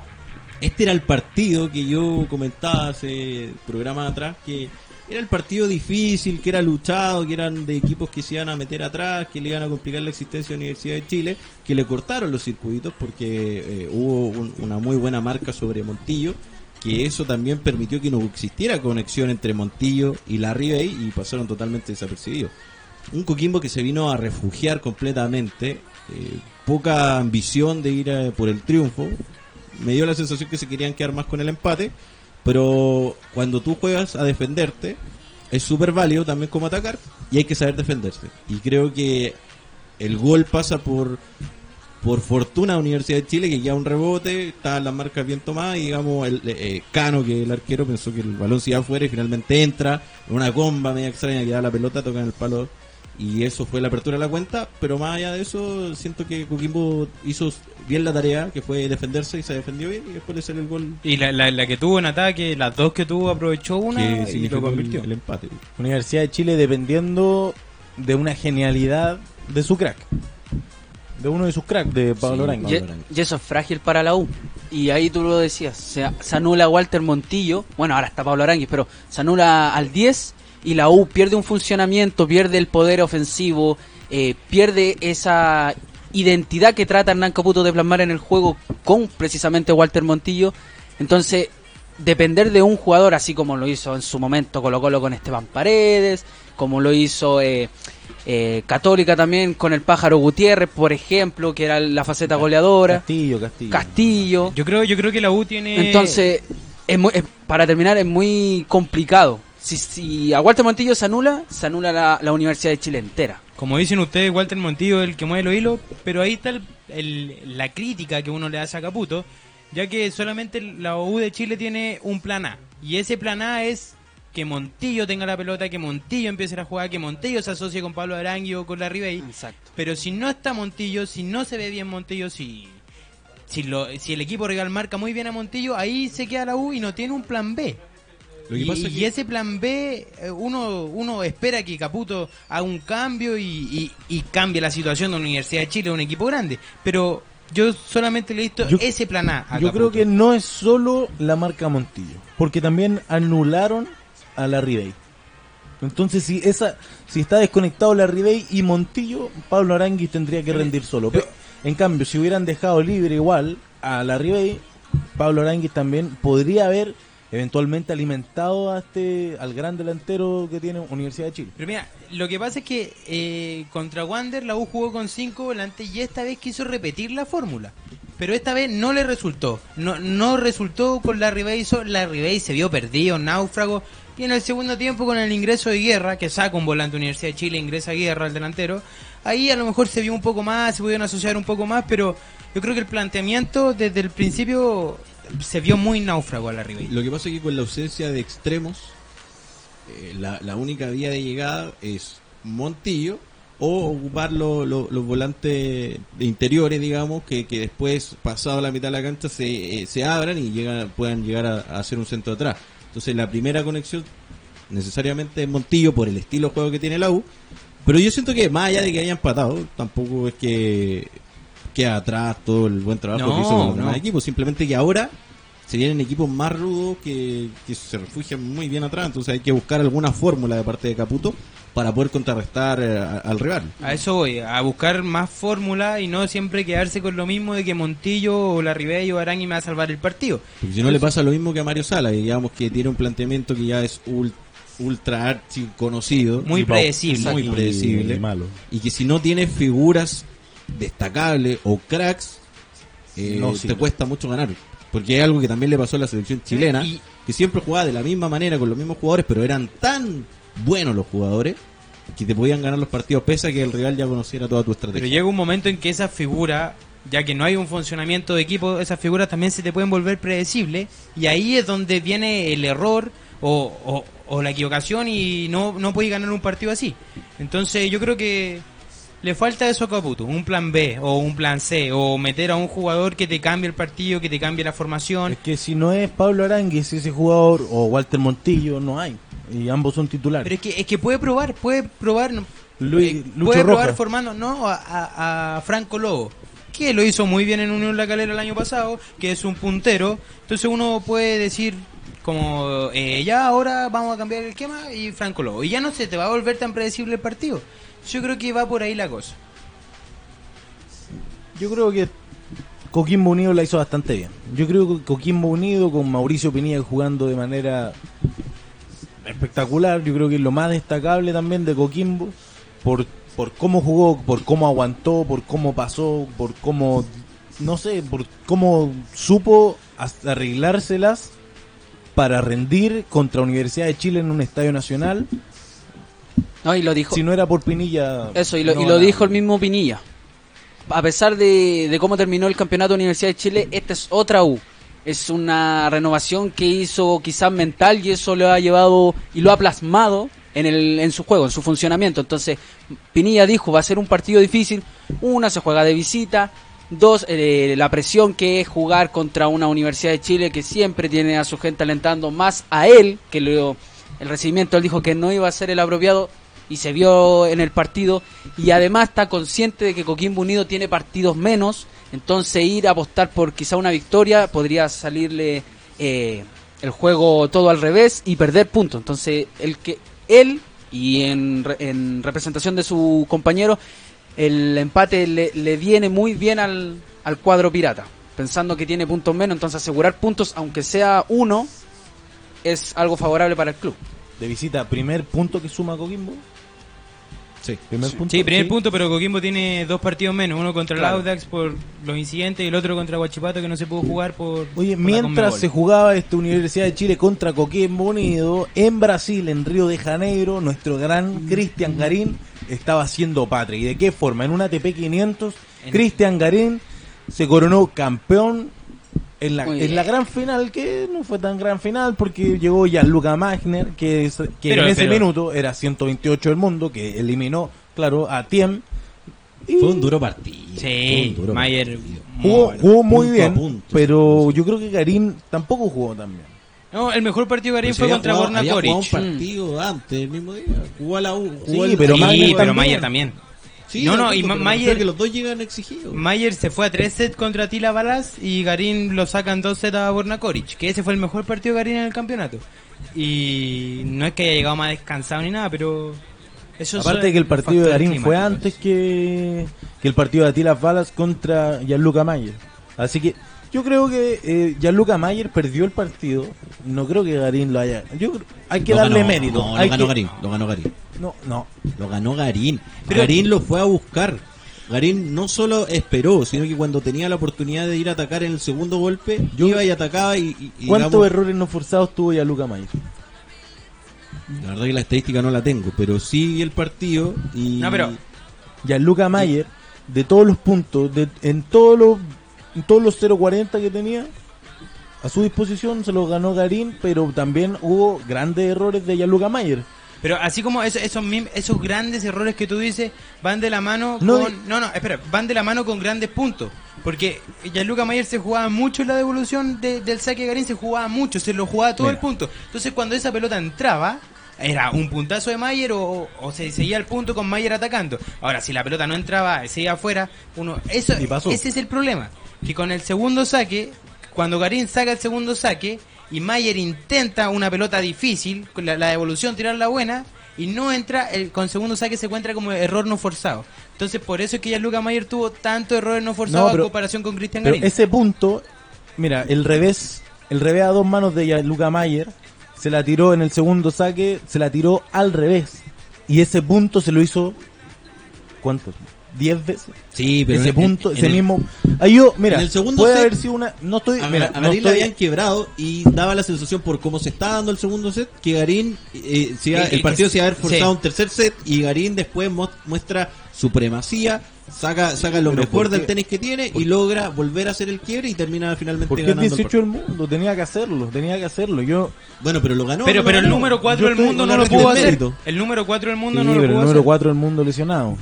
Este era el partido que yo comentaba hace programas atrás, que era el partido difícil, que era luchado, que eran de equipos que se iban a meter atrás, que le iban a complicar la existencia de la Universidad de Chile, que le cortaron los circuitos porque eh, hubo un- una muy buena marca sobre Montillo, que eso también permitió que no existiera conexión entre Montillo y la Ribey y pasaron totalmente desapercibidos. Un Coquimbo que se vino a refugiar completamente, eh, poca ambición de ir a- por el triunfo, me dio la sensación que se querían quedar más con el empate, pero cuando tú juegas a defenderte, es súper válido también como atacar y hay que saber defenderse. Y creo que el gol pasa por por fortuna Universidad de Chile que ya un rebote, estaban las marcas bien tomadas y digamos el eh, Cano que el arquero pensó que el balón se iba afuera y finalmente entra, una comba media extraña que da la pelota, toca en el palo y eso fue la apertura de la cuenta, pero más allá de eso siento que Coquimbo hizo bien la tarea, que fue defenderse y se defendió bien y después le salió el gol Y la, la, la que tuvo en ataque, las dos que tuvo, aprovechó una que y lo convirtió. el, el empate. Universidad de Chile dependiendo de una genialidad de su crack. De uno de sus cracks, de Pablo Sí. Y, y eso es frágil para la U. Y ahí tú lo decías, se, se anula Walter Montillo, bueno, ahora está Pablo Aranguis, pero se anula al 10 y la U pierde un funcionamiento, pierde el poder ofensivo, eh, pierde esa identidad que trata Hernán Caputo de plasmar en el juego con precisamente Walter Montillo. Entonces, depender de un jugador, así como lo hizo en su momento Colo Colo con Esteban Paredes, como lo hizo eh, eh, Católica también con el Pájaro Gutiérrez, por ejemplo, que era la faceta goleadora, Castillo, Castillo. Castillo. Yo creo, yo creo que la U tiene. Entonces, es muy- es- para terminar, es muy complicado. Si, si a Walter Montillo se anula, se anula la, la Universidad de Chile entera. Como dicen ustedes, Walter Montillo es el que mueve los hilos, pero ahí está el- el- la crítica que uno le hace a Caputo, ya que solamente la U de Chile tiene un plan A. Y ese plan A es que Montillo tenga la pelota, que Montillo empiece a jugar, que Montillo se asocie con Pablo Arangui o con la Ribey. Exacto. Pero si no está Montillo, si no se ve bien Montillo, si, si, lo, si el equipo rival marca muy bien a Montillo, ahí se queda la U y no tiene un plan B. Lo que Y, pasa es y que- ese plan B, eh, uno, uno espera que Caputo haga un cambio y, y- y cambie la situación de la Universidad de Chile, un equipo grande. Pero yo solamente le he visto Yo- ese plan A. a Yo creo que no es solo la marca Montillo, porque también anularon a la Ribey. Entonces, si esa si está desconectado la Ribey y Montillo, Pablo Aranguis tendría que rendir solo. Pero, en cambio, si hubieran dejado libre igual a la Ribey, Pablo Aranguis también podría haber eventualmente alimentado a este al gran delantero que tiene Universidad de Chile. Pero mira, lo que pasa es que eh, contra Wander la U jugó con cinco volantes y esta vez quiso repetir la fórmula. Pero esta vez no le resultó. No, no resultó con la Ribey. La Ribey se vio perdido, náufrago. Y en el segundo tiempo con el ingreso de Guerra, que saca un volante Universidad de Chile, ingresa Guerra al delantero. Ahí a lo mejor se vio un poco más, se pudieron asociar un poco más, pero yo creo que el planteamiento desde el principio se vio muy náufrago a la Ribey. Lo que pasa es que con la ausencia de extremos, eh, la, la única vía de llegada es Montillo o ocupar lo- lo- los volantes interiores, digamos, que, que después, pasado la mitad de la cancha, se, eh, se abran y llegan, puedan llegar a, a hacer un centro atrás. Entonces, la primera conexión necesariamente es Montillo por el estilo de juego que tiene la U. Pero yo siento que más allá de que haya empatado, tampoco es que queda atrás todo el buen trabajo No, que hizo con los no. demás equipos. Simplemente que ahora se vienen equipos más rudos que, que se refugian muy bien atrás. Entonces hay que buscar alguna fórmula de parte de Caputo para poder contrarrestar eh, a- al rival. A eso voy, a buscar más fórmula y no siempre quedarse con lo mismo de que Montillo o la Ribey o Arangui me va a salvar el partido. Porque si no le pasa lo mismo que a Mario Sala, que digamos que tiene un planteamiento que ya es ul- ultra archi conocido. Muy predecible. Muy Y- predecible. y malo. y que si no tiene figuras destacables o cracks, eh, No te cuesta mucho ganar. Porque es algo que también le pasó a la selección chilena, Y- que siempre jugaba de la misma manera con los mismos jugadores, pero eran tan buenos los jugadores que te podían ganar los partidos pese a que el rival ya conociera toda tu Pero estrategia. llega un momento en que esas figuras, ya que no hay un funcionamiento de equipo, esas figuras también se te pueden volver predecibles y ahí es donde viene el error o, o- o la equivocación y no, no puedes ganar un partido así. Entonces yo creo que le falta eso a Caputo, un plan B o un plan C o meter a un jugador que te cambie el partido, que te cambie la formación. Es que si no es Pablo Aranguis ese jugador o Walter Montillo, no hay. Y ambos son Pero titulares. es que, es que puede probar, puede probar, Luis- eh, puede probar formando, no, a, a- a Franco Lobo, que lo hizo muy bien en Unión La Calera el año pasado, que es un puntero, entonces uno puede decir como, eh, ya ahora vamos a cambiar el esquema y Franco Lobo, y ya no se te va a volver tan predecible el partido. Yo creo que va por ahí la cosa. Yo creo que Coquimbo Unido la hizo bastante bien. Yo creo que Coquimbo Unido con Mauricio Pinilla jugando de manera espectacular. Yo creo que es lo más destacable también de Coquimbo por, por cómo jugó, por cómo aguantó, por cómo pasó, por cómo, no sé, por cómo supo as- arreglárselas para rendir contra Universidad de Chile en un estadio nacional. No, y lo dijo. Si no era por Pinilla. Eso, y lo, no y lo dijo el mismo Pinilla. A pesar de, de cómo terminó el campeonato de Universidad de Chile, esta es otra U. Es una renovación que hizo quizás mental y eso lo ha llevado y lo ha plasmado en, el, en su juego, en su funcionamiento. Entonces, Pinilla dijo, va a ser un partido difícil. Una, se juega de visita. Dos, eh, la presión que es jugar contra una Universidad de Chile que siempre tiene a su gente alentando más a él, que lo, el recibimiento él dijo que no iba a ser el apropiado y se vio en el partido y además está consciente de que Coquimbo Unido tiene partidos menos, entonces ir a apostar por quizá una victoria podría salirle eh, el juego todo al revés y perder puntos. Entonces el que él y en, re- en representación de su compañero el empate le, le viene muy bien al, al cuadro pirata, pensando que tiene puntos menos, entonces asegurar puntos aunque sea uno es algo favorable para el club. De visita, primer punto que suma Coquimbo. Sí. Primer punto. Sí, primer Sí. punto, pero Coquimbo tiene dos partidos menos, uno contra Claro. el Audax por los incidentes y el otro contra Guachipato que no se pudo jugar por... Oye, por mientras se jugaba esta Universidad de Chile contra Coquimbo Unido, en Brasil, en Río de Janeiro, nuestro gran Cristian Garín estaba haciendo patria. ¿Y de qué forma? En un ATP 500, En- Cristian Garín se coronó campeón en la, en la gran final, que no fue tan gran final, porque llegó Gianluca Magner, que, es- que Pero- en ese pero- minuto era 128 del mundo, que eliminó, claro, a Tiem. Y Fue un duro partido. Sí, un duro Mayer partido. Jugó, jugó muy bien, punto, pero yo creo que Garín tampoco jugó tan bien. No, el mejor partido de Garín si fue contra jugado- Borna Coric. un partido antes, el mismo día. Jugó a la U. Jugó Sí, pero Sí, Mayer pero también. Mayer también. Sí, No, no, y Ma- Mayer- que los dos llegan exigidos. Mayer se fue a tres sets contra Tila Balas y Garín lo sacan dos sets a Borna Coric, que ese fue el mejor partido de Garín en el campeonato. Y no es que haya llegado más descansado ni nada, pero eso Aparte de que el partido de Garín fue antes que, que el partido de Atilas Balas contra Gianluca Mayer. Así que yo creo que eh, Gianluca Mayer perdió el partido. No creo que Garín lo haya. Yo creo- hay que Lo darle ganó, mérito. No, hay lo ganó que- Garín. Lo ganó Garín. No, no. Lo ganó Garín. Pero- Garín lo fue a buscar. Garín no solo esperó, sino que cuando tenía la oportunidad de ir a atacar en el segundo golpe, Yo- iba y atacaba y, y- y ¿Cuántos digamos, errores no forzados tuvo Gianluca Mayer? La verdad que la estadística no la tengo, pero sí el partido y... No, pero- Gianluca Mayer, de todos los puntos, de, en todos los todos los 0.40 que tenía, a su disposición se los ganó Garín, pero también hubo grandes errores de Gianluca Mayer. Pero así como eso- esos, mim- esos grandes errores que tú dices van de la mano No con... No, no, espera, van de la mano con grandes puntos. Porque Gianluca Mayer se jugaba mucho en la devolución de- del saque de Garín, se jugaba mucho, se lo jugaba todo Mira. el punto. Entonces cuando esa pelota entraba, era un puntazo de Mayer o, o se seguía el punto con Mayer atacando. Ahora, si la pelota no entraba, se iba afuera, uno... Eso, ese es el problema. Que con el segundo saque, cuando Garín saca el segundo saque y Mayer intenta una pelota difícil, la, la devolución tirarla buena, y no entra, el, con segundo saque se encuentra como error no forzado. Entonces por eso es que ya Luca Mayer tuvo tanto errores no forzados No, en comparación con Cristian Garín. ese punto, mira, el revés, el revés a dos manos de Gianluca Mayer, se la tiró en el segundo saque, se la tiró al revés. Y ese punto se lo hizo, ¿cuántos? 10 veces. Sí, pero ese en- punto, en- ese en el- mismo. Ahí yo, mira, en el segundo puede set, haber sido una. No estoy. A, mira, a no Garín le estoy- habían quebrado y daba la sensación por cómo se está dando el segundo set que Garín eh, se iba- Que- el partido se iba a haber forzado sí. un tercer set y Garín después mu- muestra supremacía, saca saca lo Pero mejor ¿por del tenis que tiene y logra volver a hacer el quiebre y termina finalmente Porque es ganando. el 18 del mundo, tenía que hacerlo, tenía que hacerlo. Yo. Bueno, pero lo ganó. Pero, lo pero el número 4 Yo del mundo no no lo pudo hacer. mérito. El número 4 del Sí, mundo no lo pero el pudo número hacer. 4 del mundo lesionado.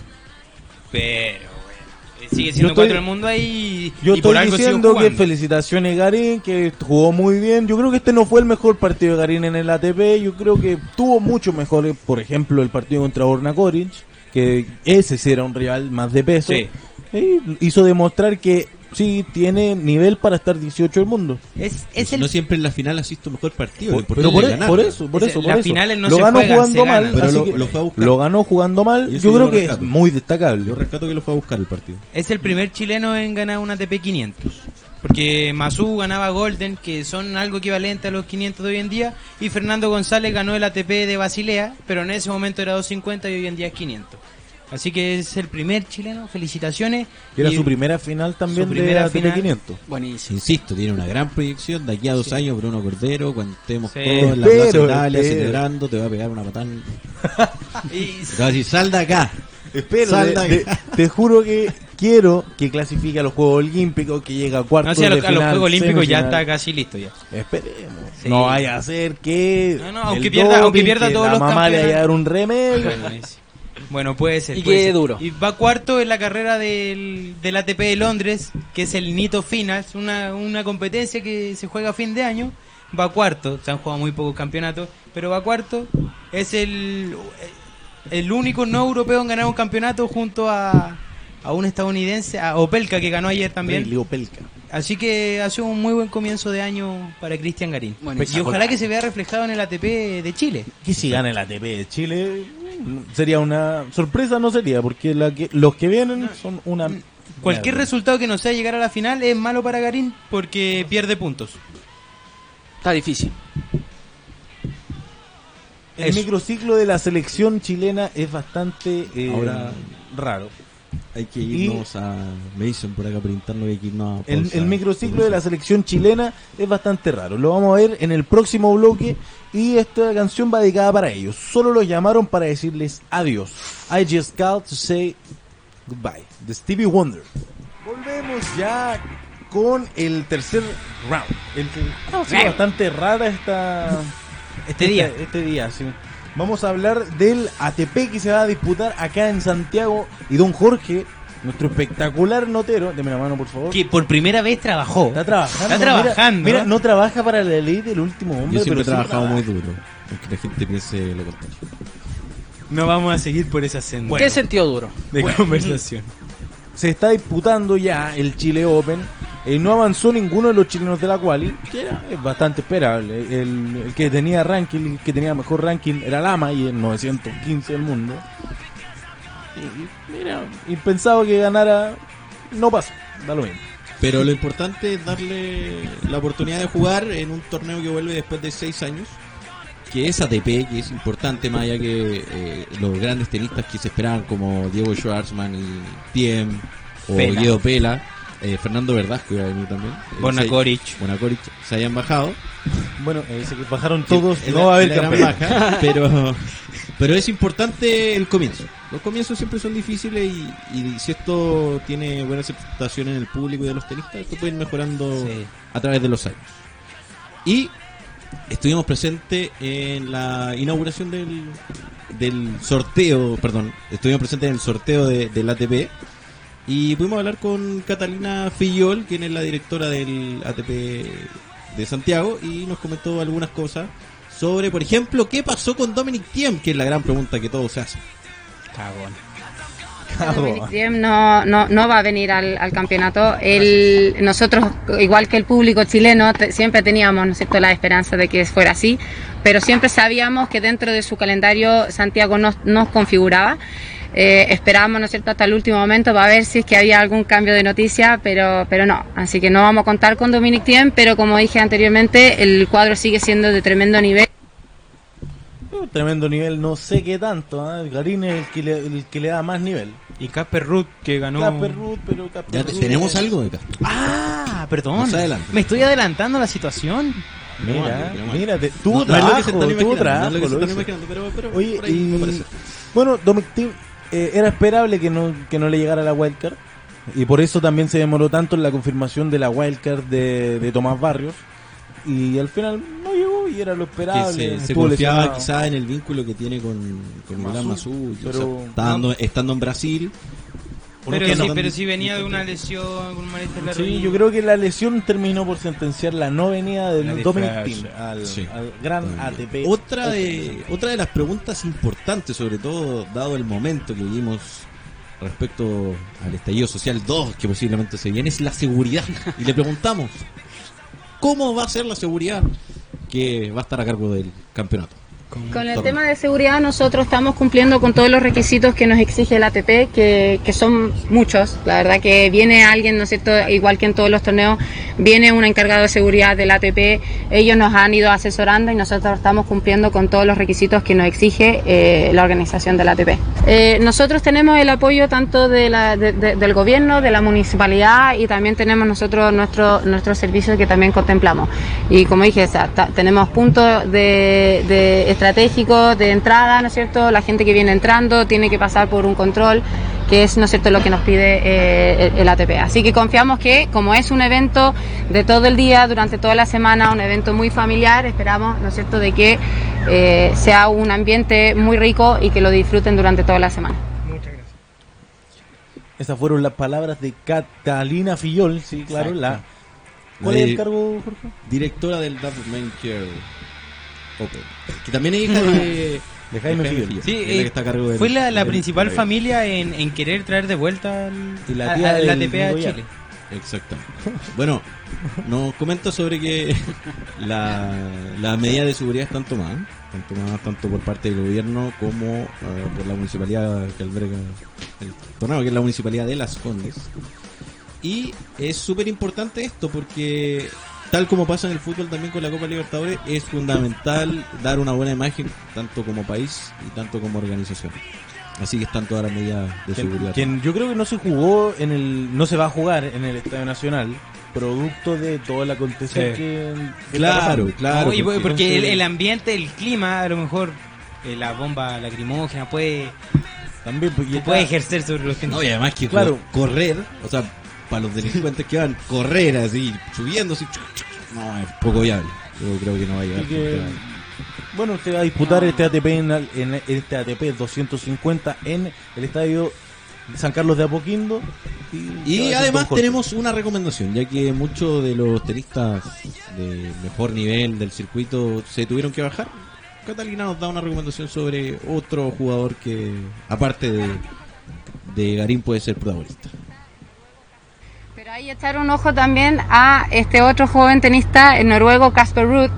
Pero, bueno, sigue siendo estoy- 4 del mundo ahí. Yo y por estoy algo diciendo que felicitaciones Garín, que jugó muy bien. Yo creo que este no fue el mejor partido de Garín en el ATP. Yo creo que tuvo mucho mejor, por ejemplo, el partido contra Borna Koric, que ese sí era un rival más de peso. Sí. Y hizo demostrar que sí tiene nivel para estar 18 del mundo. Es, es el No siempre en la final asiste mejor partido. Por- pero por, es e- ganar. por eso, por Es- eso, por las eso. finales no lo se ganó juegan, jugando se mal. Pero lo- que lo fue a buscar. lo ganó jugando mal. Yo creo que es muy destacable. Yo rescato que lo fue a buscar el partido. Es el primer chileno en ganar una ATP 500. Porque Mazú ganaba Golden, que son algo equivalente a los 500 de hoy en día, y Fernando González ganó el ATP de Basilea, pero en ese momento era 250 y hoy en día es 500. Así que es el primer chileno, felicitaciones. Y era Y su primera final también su de primera final. 500. Buenísimo. Insisto, tiene una gran proyección. De aquí a dos años, Bruno Cordero, cuando estemos Sí. todos en la Plaza Italia celebrando, te va a pegar una patada. en- y- Te va a decir, sal de acá. Espero, Sal de- de de- te juro que quiero que clasifique a los Juegos Olímpicos, que llegue a cuartos no, sí, a, los, de a los Juegos Olímpicos ya está casi listo ya. Esperemos. Sí. No vaya a ser que. No, no, aunque pierda- aunque pierda que todos la los mamá le vaya a dar un remedio. Bueno, puede ser. Y puede ser. duro. Y va cuarto en la carrera del, del ATP de Londres, que es el Nito Finals, una, una competencia que se juega a fin de año. Va cuarto, se han jugado muy pocos campeonatos, pero va cuarto. Es el, el único no europeo en ganar un campeonato junto a, a un estadounidense, a Opelka, que ganó ayer también. Rey Leopelka. Así que ha sido un muy buen comienzo de año para Cristian Garín. Y ojalá que se vea reflejado en el ATP de Chile. Que si gana el ATP de Chile mm, sería una sorpresa, no sería, porque la que, los que vienen son una. Cualquier mierda. resultado que no sea llegar a la final es malo para Garín porque pierde puntos. Está difícil. El Eso. microciclo de la selección chilena es bastante eh, Ahora- raro. Hay que irnos a Mason por acá por interno. Hay que irnos a El, microciclo de la selección chilena es bastante raro. Lo vamos a ver en el próximo bloque y esta canción va dedicada para ellos. Solo los llamaron para decirles adiós. I just called to say goodbye. De Stevie Wonder. Volvemos ya con el tercer round. El que ha sido bastante rara esta Este día. Este, día, sí. Vamos a hablar del ATP que se va a disputar acá en Santiago y Don Jorge, nuestro espectacular notero, deme la mano por favor. Que por primera vez trabajó. Está trabajando. Está trabajando. Mira, mira, no trabaja para la ley del último hombre, Yo siempre he pero sí trabajado muy duro. Aunque la gente piense lo contrario. No vamos a seguir por esa senda ¿Qué sentido duro? de conversación. Se está disputando ya el Chile Open. Eh, no avanzó ninguno de los chilenos de la quali, que era bastante esperable. El, el que tenía ranking, el que tenía mejor ranking era Lama y el 915 del mundo. Y, y mira, y pensaba que ganara, no pasó, da lo mismo. Pero lo importante es darle la oportunidad de jugar en un torneo que vuelve después de seis años, que es ATP, que es importante más allá que eh, los grandes tenistas que se esperaban como Diego Schwartzman y Tiem o Pela. Guido Pela, eh, Fernando Verdasco iba a venir también. eh, se-. Borna Koric, se hayan bajado. Bueno, eh, se bajaron todos, no va a haber gran campeón. baja, pero, pero es importante el comienzo. Los comienzos siempre son difíciles y, y si esto tiene buena aceptación en el público y de los tenistas, esto puede ir mejorando Sí. a través de los años. Y estuvimos presentes en la inauguración del, del sorteo, perdón, estuvimos presentes en el sorteo de, del ATP y pudimos hablar con Catalina Fillol, quien es la directora del ATP de Santiago y nos comentó algunas cosas sobre, por ejemplo, qué pasó con Dominic Thiem, que es la gran pregunta que todos se hacen. Dominic Thiem no, no, no va a venir al, al campeonato. Él, nosotros, igual que el público chileno, te- siempre teníamos ¿no es cierto? la esperanza de que fuera así, pero siempre sabíamos que dentro de su calendario Santiago nos, nos configuraba. Eh, esperábamos, ¿no es cierto?, hasta el último momento para ver si es que había algún cambio de noticia, pero, pero no. Así que no vamos a contar con Dominic Thiem, pero como dije anteriormente, el cuadro sigue siendo de tremendo nivel. Uh, Tremendo nivel, no sé qué tanto. ¿ah? El Garín es el que, le, el que le da más nivel. Y Casper Ruth, que ganó. Casper Ruth, pero Casper Ya Ruth te- tenemos es- algo de acá. Ah, perdón. Me estoy adelantando a la situación. Mira, mira, tuvo trabajo, tuvo trabajo. Oye, y bueno, Dominic eh, era esperable que no, que no le llegara la wildcard y por eso también se demoró tanto en la confirmación de la wildcard de, de Tomás Barrios y al final no llegó y era lo que esperable. se, confiaba lesionado. quizá en el vínculo que tiene con, con Masú, Masú, pero- estando, estando en Brasil. ¿Por Pero qué sí, no? pero sí venía de una lesión, un malestar en la Sí, yo creo que la lesión terminó por sentenciar la no venida del de Dominic al, Sí. al gran ATP. Otra de, otra de las preguntas importantes, sobre todo dado el momento que vivimos respecto al estallido social 2 que posiblemente se viene, es la seguridad. Y le preguntamos, ¿cómo va a ser la seguridad que va a estar a cargo del campeonato? Con el tema de seguridad nosotros estamos cumpliendo con todos los requisitos que nos exige el ATP, que, que son muchos. La verdad que viene alguien, ¿no es cierto? Igual que en todos los torneos, viene un encargado de seguridad del ATP. Ellos nos han ido asesorando y nosotros estamos cumpliendo con todos los requisitos que nos exige eh, la organización del ATP. Eh, nosotros tenemos el apoyo tanto de la- de- de- del gobierno, de la municipalidad y también tenemos nosotros nuestro, nuestros servicios que también contemplamos. Y como dije, o sea, tenemos puntos de estratégicos de entrada, ¿no es cierto? La gente que viene entrando tiene que pasar por un control que es, ¿no es cierto?, lo que nos pide eh, el, el ATP. Así que confiamos que, como es un evento de todo el día, durante toda la semana, un evento muy familiar, esperamos, ¿no es cierto?, de que eh, sea un ambiente muy rico y que lo disfruten durante toda la semana. Esas fueron las palabras de Catalina Fillol, sí, claro, la... ¿Cuál es el cargo, Jorge? Directora del Double Main Care Open, que también es hija de, De Jaime. Fillol, Sí, eh, que está a cargo del- fue la, la del- principal del- familia en, en querer traer de vuelta al, Y la tía a la ATP a. Chile. Exactamente. Bueno, nos comenta sobre que la, las medidas de seguridad están tomadas, están tomadas tanto por parte del gobierno como eh, por la municipalidad que alberga el torneo, que es la municipalidad de Las Condes. Y es súper importante esto porque, tal como pasa en el fútbol también con la Copa Libertadores, es fundamental dar una buena imagen, tanto como país y tanto como organización. Así que están todas las medidas de Quien, seguridad. quien yo creo que no se jugó en el, no se va a jugar en el Estadio Nacional, producto de todo el acontecer Sí. que, Claro, claro. No, y porque, porque- el, el ambiente, el clima, a lo mejor eh, la bomba lacrimógena puede, También pues, puede ejercer sobre los que No, y además que Claro. co- correr, o sea, para los delincuentes que van, correr así, subiendo así, no, es poco viable. Yo creo que no va a llegar. Que, bueno, se va a disputar este ATP en, este ATP 250 en el estadio de San Carlos de Apoquindo. Y, además tenemos una recomendación, ya que muchos de los tenistas de mejor nivel del circuito se tuvieron que bajar. Catalina nos da una recomendación sobre otro jugador que, aparte de, de Garín, puede ser protagonista. Ahí echar un ojo también a este otro joven tenista el noruego Casper Ruud,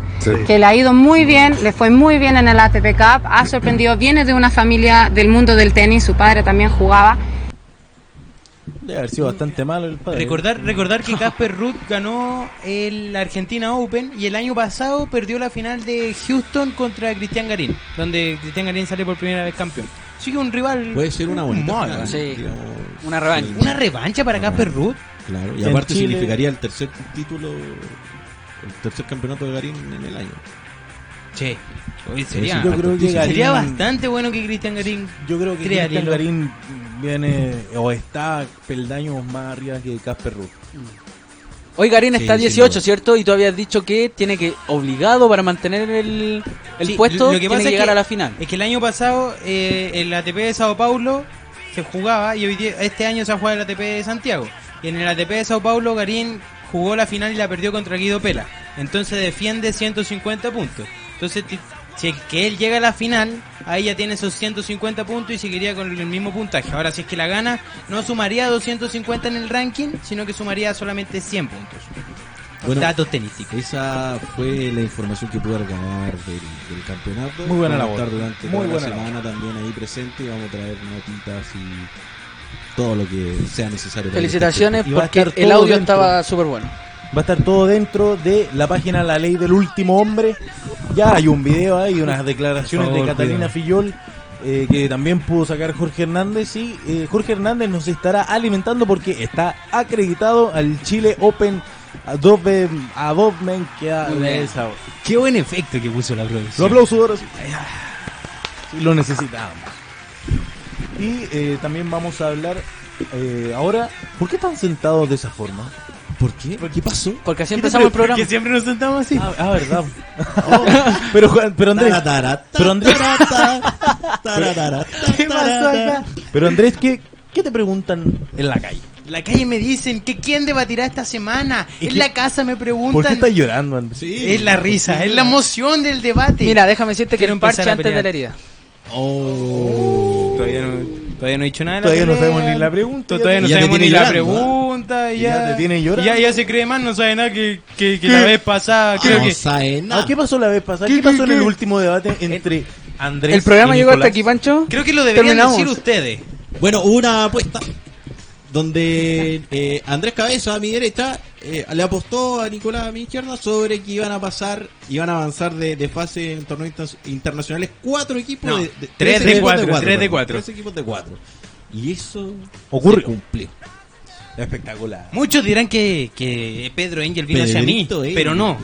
que le ha ido muy bien, le fue muy bien en el ATP Cup, ha sorprendido, viene de una familia del mundo del tenis, su padre también jugaba. Debe haber sido bastante malo el padre. Recordar, recordar que Casper Ruth ganó el Argentina Open y el año pasado perdió la final de Houston contra Cristian Garín, donde Cristian Garín sale por primera vez campeón. Así que un rival. Puede ser una bonita Mal. final, Sí. digamos. Una revancha. Una revancha para Casper Ruth. Claro, y En aparte Chile- significaría el tercer título, el tercer campeonato de Garín en el año. Che, hoy sería, yo creo que Garín- sería bastante bueno que Cristian Garín. Yo creo que Cristian. Garín viene o está peldaños más arriba que Casper Ruth. Hoy Garín Sí, está sin 18, duda. ¿cierto? Y tú habías dicho que tiene que, obligado para mantener el, el Sí, puesto, lo que tiene pasa que es llegar que- a la final. Es que el año pasado eh, el ATP de Sao Paulo se jugaba y hoy día- este año se ha jugado el ATP de Santiago. Y en el ATP de Sao Paulo Garín jugó la final y la perdió contra Guido Pela. Entonces defiende 150 puntos. Entonces si es que él llega a la final, ahí ya tiene esos 150 puntos y seguiría con el mismo puntaje. Ahora si es que la gana, no sumaría 250 en el ranking, sino que sumaría solamente 100 puntos. Bueno, Datos tenísticos. Esa fue la información que pude recabar del, del campeonato. Muy buena Vamos a labor. estar durante Muy toda buena la semana también ahí presente y vamos a traer notitas y todo lo que sea necesario. Felicitaciones porque el audio dentro. estaba súper bueno. Va a estar todo dentro de la página La Ley del Último Hombre. Ya hay un video ahí, unas declaraciones de Catalina. Fillol eh, que también pudo sacar Jorge Hernández y eh, Jorge Hernández nos estará alimentando porque está acreditado al Chile Open Adobe Adobe que ha- Qué buen efecto que puso la producción. aplauso ahora sí. Sí, lo necesitábamos. Y eh, también vamos a hablar eh, ahora, ¿por qué están sentados de esa forma? ¿Por qué? ¿Qué pasó? Porque así empezamos el programa. Que siempre nos sentamos así. Ah, ah, verdad. pero, Juan- pero Andrés, pero Andrés, ¿Qué pasó acá? pero Andrés, ¿qué, qué te preguntan en la calle? La calle me dicen que quién debatirá esta semana. ¿Y En qué- la casa me ¿Por qué preguntan. estás llorando, Andrés? Sí. Es la risa, es la emoción del debate. Mira, déjame decirte que el parche antes de la herida. Oh. Todavía no, todavía no he dicho nada. de la Todavía no sabemos ni la pregunta, Todavía no sabemos ni la llorando, pregunta. y Ya Ya, te tiene llorando. Ya, ya se cree más, no sabe nada que, que, que la vez pasada. Creo no que. sabe nada. Ah, ¿Qué pasó la vez pasada? ¿Qué, ¿Qué, pasó qué, en el último debate entre Andrés El programa y llegó hasta aquí, Pancho. Creo que lo deberían Terminamos. decir ustedes. Bueno, una apuesta donde eh, Andrés Cabeza a mi derecha eh, le apostó a Nicolás a mi izquierda sobre que iban a pasar, iban a avanzar de, de fase en torneos inter- internacionales cuatro equipos No, de, de- tres de equipos cuatro, tres de cuatro. tres equipos de cuatro. Y eso Ocurrió. se cumplió. Espectacular. Muchos dirán que, que Pedro Angel vino hacia mí, Pedrito pero no.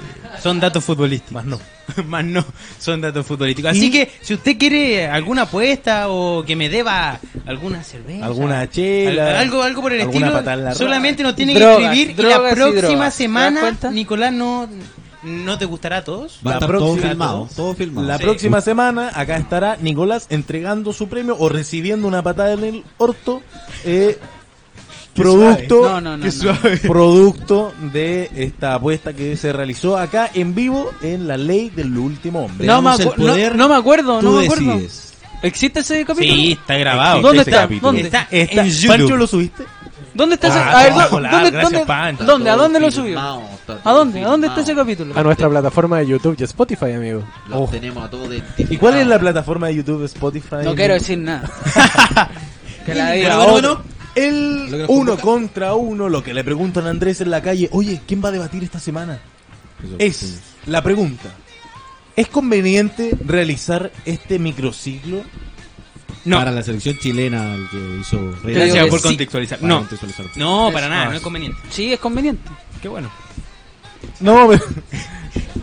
Son datos futbolísticos. Más no. Más no, son datos futbolísticos. Así Y- que si usted quiere alguna apuesta o que me deba alguna cerveza, Alguna chela, al- algo, algo por el estilo, solamente nos tiene Drogas, que escribir y la próxima drogas. ¿Te das semana? Nicolás, no, no te gustará a todos. Va a estar todo próxima- filmado, todo filmado. La Sí. próxima semana acá estará Nicolás entregando su premio o recibiendo una patada en el orto. eh, producto, suave. No, no, no, Qué no. suave. producto de esta apuesta que se realizó acá en vivo en la ley del último hombre. No me, acu- no, poder, no me acuerdo, Tú no me acuerdo. decides. ¿Existe ese capítulo? Sí, está grabado. ¿Dónde Ese está? capítulo. ¿Dónde? Está Está- en YouTube. Pancho lo subiste. ¿Dónde está ese? Ah, A ver, ¿dó- hola, ¿dónde, gracias, dónde, Pancho. ¿dónde? ¿A dónde lo subió? ¿A dónde? ¿A dónde está ese capítulo? A nuestra plataforma de YouTube y Spotify, amigo. Lo Oh. tenemos a todos. ¿Y cuál es la plataforma de YouTube, Spotify? No quiero decir nada. que la diga. Bueno, bueno, bueno. El uno contra uno, lo que le preguntan a Andrés en la calle, oye, ¿quién va a debatir esta semana? Es la pregunta. ¿Es conveniente realizar este microciclo? No, Para la selección chilena el que hizo Reyes. Gracias por sí. contextualizar. Para No, contextualizar. no, para nada, no es conveniente. Sí, es conveniente. Qué bueno. No, pero-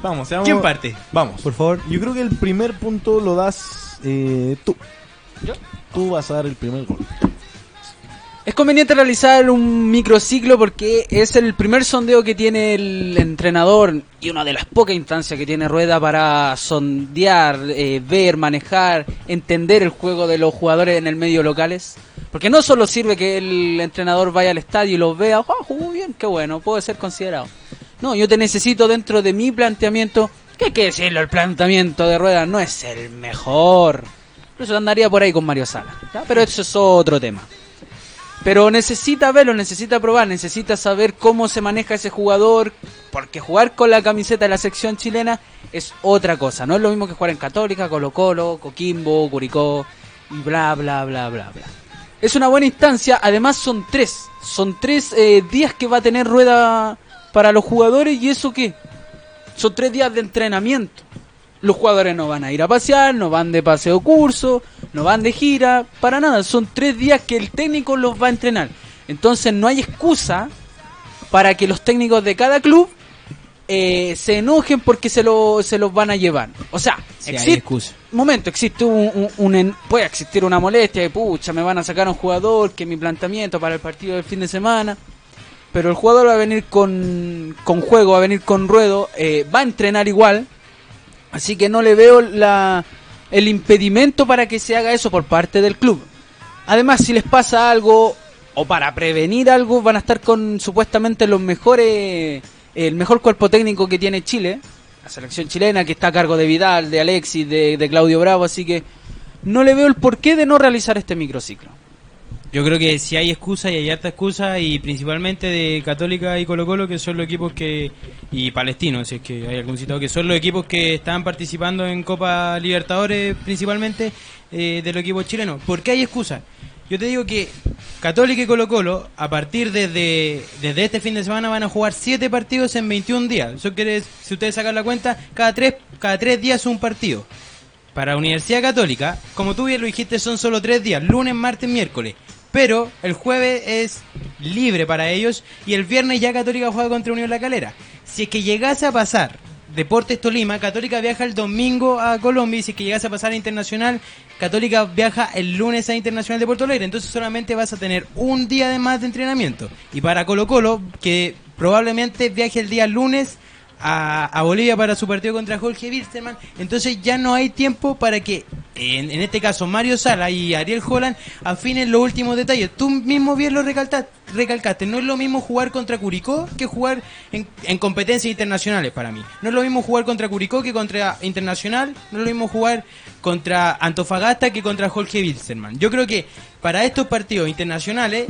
vamos, seamos- ¿Quién parte? Vamos, por favor. Yo creo que el primer punto lo das eh, tú. ¿Yo? Tú vas a dar el primer gol. Es conveniente realizar un microciclo porque es el primer sondeo que tiene el entrenador y una de las pocas instancias que tiene Rueda para sondear, eh, ver, manejar, entender el juego de los jugadores en el medio locales. Porque no solo sirve que el entrenador vaya al estadio y los vea, ah, jugó bien, qué bueno, puede ser considerado. No, yo te necesito dentro de mi planteamiento, que hay que decirlo, el planteamiento de Rueda no es el mejor. Incluso andaría por ahí con Mario Sala, ¿ya? pero eso es otro tema. Pero necesita verlo, necesita probar, necesita saber cómo se maneja ese jugador, porque jugar con la camiseta de la sección chilena es otra cosa, no es lo mismo que jugar en Católica, Colo Colo, Coquimbo, Curicó y bla bla bla bla bla. Es una buena instancia, además son tres, son tres eh, días que va a tener rueda para los jugadores y eso qué, son tres días de entrenamiento. Los jugadores no van a ir a pasear, no van de paseo curso, no van de gira, para nada. Son tres días que el técnico los va a entrenar. Entonces no hay excusa para que los técnicos de cada club eh, se enojen porque se, lo, se los van a llevar. O sea, Sí, existe, momento, existe un, un- un puede existir una molestia de pucha, me van a sacar a un jugador que mi planteamiento para el partido del fin de semana. Pero el jugador va a venir con, con juego, va a venir con ruedo, eh, va a entrenar igual. Así que no le veo la, el impedimento para que se haga eso por parte del club. Además, si les pasa algo o para prevenir algo, van a estar con supuestamente los mejores, el mejor cuerpo técnico que tiene Chile, la selección chilena que está a cargo de Vidal, de Alexis, de, de Claudio Bravo, así que no le veo el porqué de no realizar este microciclo. Yo creo que si hay excusa y hay harta excusa y principalmente de Católica y Colo Colo que son los equipos que y Palestino si es que hay algún citado que son los equipos que están participando en Copa Libertadores principalmente eh, de los equipos chilenos. ¿Por qué hay excusa? Yo te digo que Católica y Colo Colo a partir desde, desde este fin de semana van a jugar 7 partidos en 21 días. Eso quiere, si ustedes sacan la cuenta, cada tres cada tres días un partido. para Universidad Católica, como tú bien lo dijiste, son solo tres días, lunes, martes, miércoles. Pero el jueves es libre para ellos y el viernes ya Católica juega contra Unión La Calera. Si es que llegase a pasar Deportes Tolima, Católica viaja el domingo a Colombia y si es que llegase a pasar a Internacional, Católica viaja el lunes a Internacional de Puerto Alegre. Entonces solamente vas a tener un día de más de entrenamiento. Y para Colo Colo, que probablemente viaje el día lunes a, a Bolivia para su partido contra Jorge Wilstermann. Entonces ya no hay tiempo para que, en, este caso, Mario Sala y Ariel Holland afinen los últimos detalles. Tú mismo bien lo recalta- recalcaste. No es lo mismo jugar contra Curicó que jugar en, en competencias internacionales para mí. No es lo mismo jugar contra Curicó que contra Internacional. No es lo mismo jugar contra Antofagasta que contra Jorge Wilstermann. Yo creo que para estos partidos internacionales,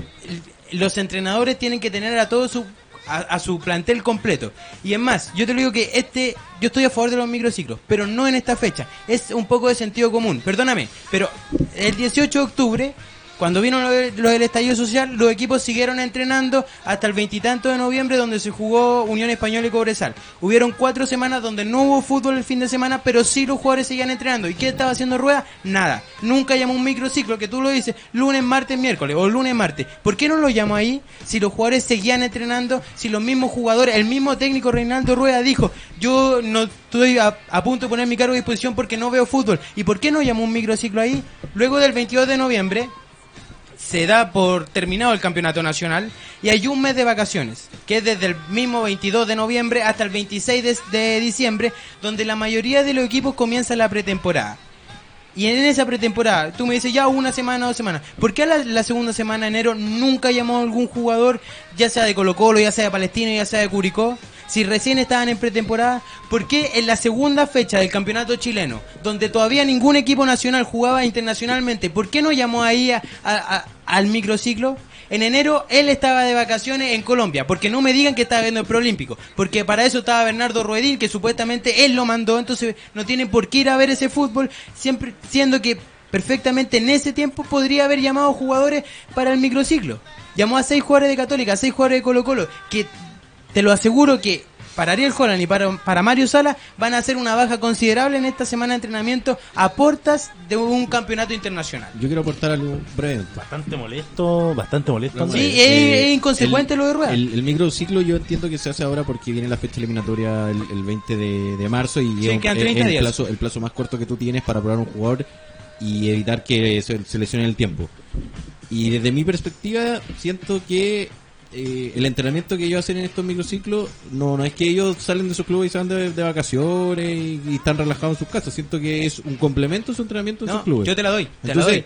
los entrenadores tienen que tener a todos su a, su plantel completo. Y es más, yo te lo digo que este, yo estoy a favor de los microciclos, pero no en esta fecha. Es un poco de sentido común, perdóname, pero el 18 de octubre, cuando vino lo, lo del estallido social, los equipos siguieron entrenando hasta el veintitanto de noviembre, donde se jugó Unión Española y Cobresal. Hubieron cuatro semanas donde no hubo fútbol el fin de semana, pero sí los jugadores seguían entrenando. ¿Y qué estaba haciendo Rueda? Nada. Nunca llamó un microciclo, que tú lo dices, lunes, martes, miércoles, o lunes, martes. ¿Por qué no lo llamó ahí? Si los jugadores seguían entrenando, si los mismos jugadores, el mismo técnico Reinaldo Rueda dijo, yo no estoy a, a punto de poner mi cargo a disposición porque no veo fútbol. ¿Y por qué no llamó un microciclo ahí? Luego del 22 de noviembre, se da por terminado el campeonato nacional y hay un mes de vacaciones, que es desde el mismo 22 de noviembre hasta el 26 de, de diciembre, donde la mayoría de los equipos comienza la pretemporada. Y en esa pretemporada, tú me dices ya una semana, dos semanas. ¿Por qué la, segunda semana de enero nunca llamó a algún jugador, ya sea de Colo Colo, ya sea de Palestino, ya sea de Curicó? Si recién estaban en pretemporada, ¿por qué en la segunda fecha del campeonato chileno, donde todavía ningún equipo nacional jugaba internacionalmente, ¿por qué no llamó ahí a- al microciclo? En enero él estaba de vacaciones en Colombia, porque no me digan que estaba viendo el Proolímpico, porque para eso estaba Bernardo Ruedín, que supuestamente él lo mandó, entonces no tienen por qué ir a ver ese fútbol, siempre siendo que perfectamente en ese tiempo podría haber llamado jugadores para el microciclo. Llamó a seis jugadores de Católica, a seis jugadores de Colo Colo, que te lo aseguro que para Ariel Holland y para, para Mario Sala van a hacer una baja considerable en esta semana de entrenamiento a portas de un campeonato internacional. Yo quiero aportar algo breve. Bastante molesto, bastante molesto. Sí, es- Eh, es inconsecuente lo de Rueda. El, el microciclo yo entiendo que se hace ahora porque viene la fecha eliminatoria el, el 20 de, de marzo y Sí, es quedan es 30 el, días. plazo, el plazo más corto que tú tienes para probar un jugador y evitar que se, se lesione el tiempo. Y desde mi perspectiva siento que eh, el entrenamiento que ellos hacen en estos microciclos no, no es que ellos salen de sus clubes y se van de, de vacaciones y, y están relajados en sus casas. Siento que es un complemento a su entrenamiento en No, sus clubes. yo te la doy, te la doy.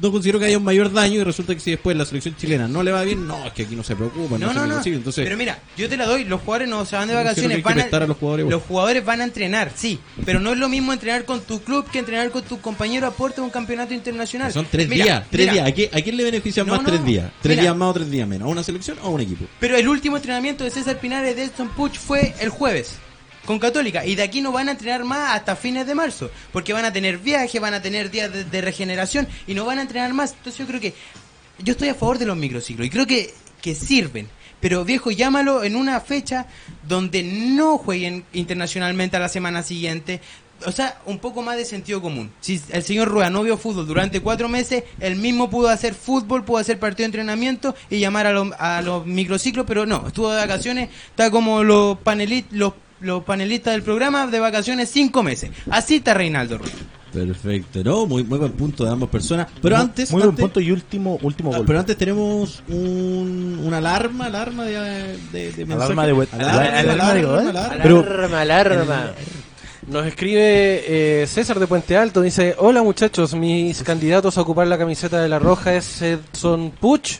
No considero que haya un mayor daño y resulta que si después la selección chilena no le va bien, no, es que aquí no se preocupan, no, No, se no. Entonces, Pero mira, yo te la doy. Los jugadores no se van de vacaciones. Van a, a los jugadores, los jugadores van a entrenar, sí. Pero no es lo mismo entrenar con tu club que entrenar con tu compañero a puerta de un campeonato internacional. son tres Mira, días, tres mira, días. ¿A, qué- a quién le benefician No, más no. tres días? ¿Tres Mira. días más o tres días menos? ¿A una selección o a un equipo? Pero el último entrenamiento de César Pinares de Edson Puch fue el jueves. Con Católica. Y de aquí no van a entrenar más hasta fines de marzo. Porque van a tener viaje, van a tener días de, regeneración y no van a entrenar más. Entonces yo creo que. Yo estoy a favor de los microciclos y creo que, que sirven. Pero viejo, llámalo en una fecha donde no jueguen internacionalmente a la semana siguiente. O sea, un poco más de sentido común. Si el señor Rueda no vio fútbol durante cuatro meses, él mismo pudo hacer fútbol, pudo hacer partido de entrenamiento y llamar a, los- a los microciclos, pero no, estuvo de vacaciones, está como los, panelit, los, los panelistas del programa de vacaciones cinco meses. Así está Reinaldo Rueda. Perfecto, no, muy, muy buen punto de ambas personas. Pero Muy- antes, Muy buen punto y último, último ah, gol. pero antes tenemos un, una alarma, alarma de, de. Alarma de web- Alarma, alarma, ¿eh? alarma. Pero- Alarma, alarma. Nos escribe eh, César de Puente Alto, dice, hola muchachos, mis candidatos a ocupar la camiseta de la Roja es, son Puch,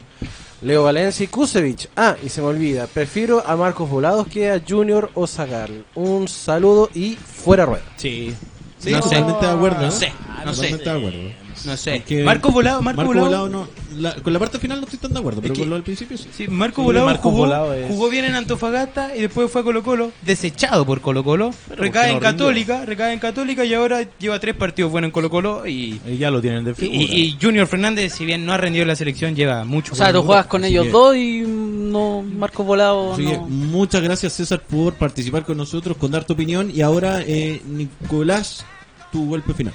Leo Valencia y Kusevich. Ah, y se me olvida, prefiero a Marcos Volados que a Junior o Zagal. Un saludo y fuera rueda. Sí. Sí, No sé. totalmente de acuerdo. No sé, no Totalmente sé. de acuerdo. No sé. Porque Marco Volado, Marco, Volado. no. la- con la parte final no estoy tan de acuerdo, pero que- con lo del principio sí. Sí, Marco Sí, Volado, Marco jugó, Volado es- jugó bien en Antofagasta y después fue a Colo Colo, desechado por Colo Colo, recae no en? Católica, recae en Católica y ahora lleva tres partidos buenos en Colo Colo y, Y ya lo tienen de figura. y Junior Fernández, si bien no ha rendido en la selección, lleva mucho. O sea, tú juegas con ellos que- dos y no Marco Volado Así que no. muchas gracias César por participar con nosotros, con dar tu opinión y ahora eh, Nicolás, tu golpe final.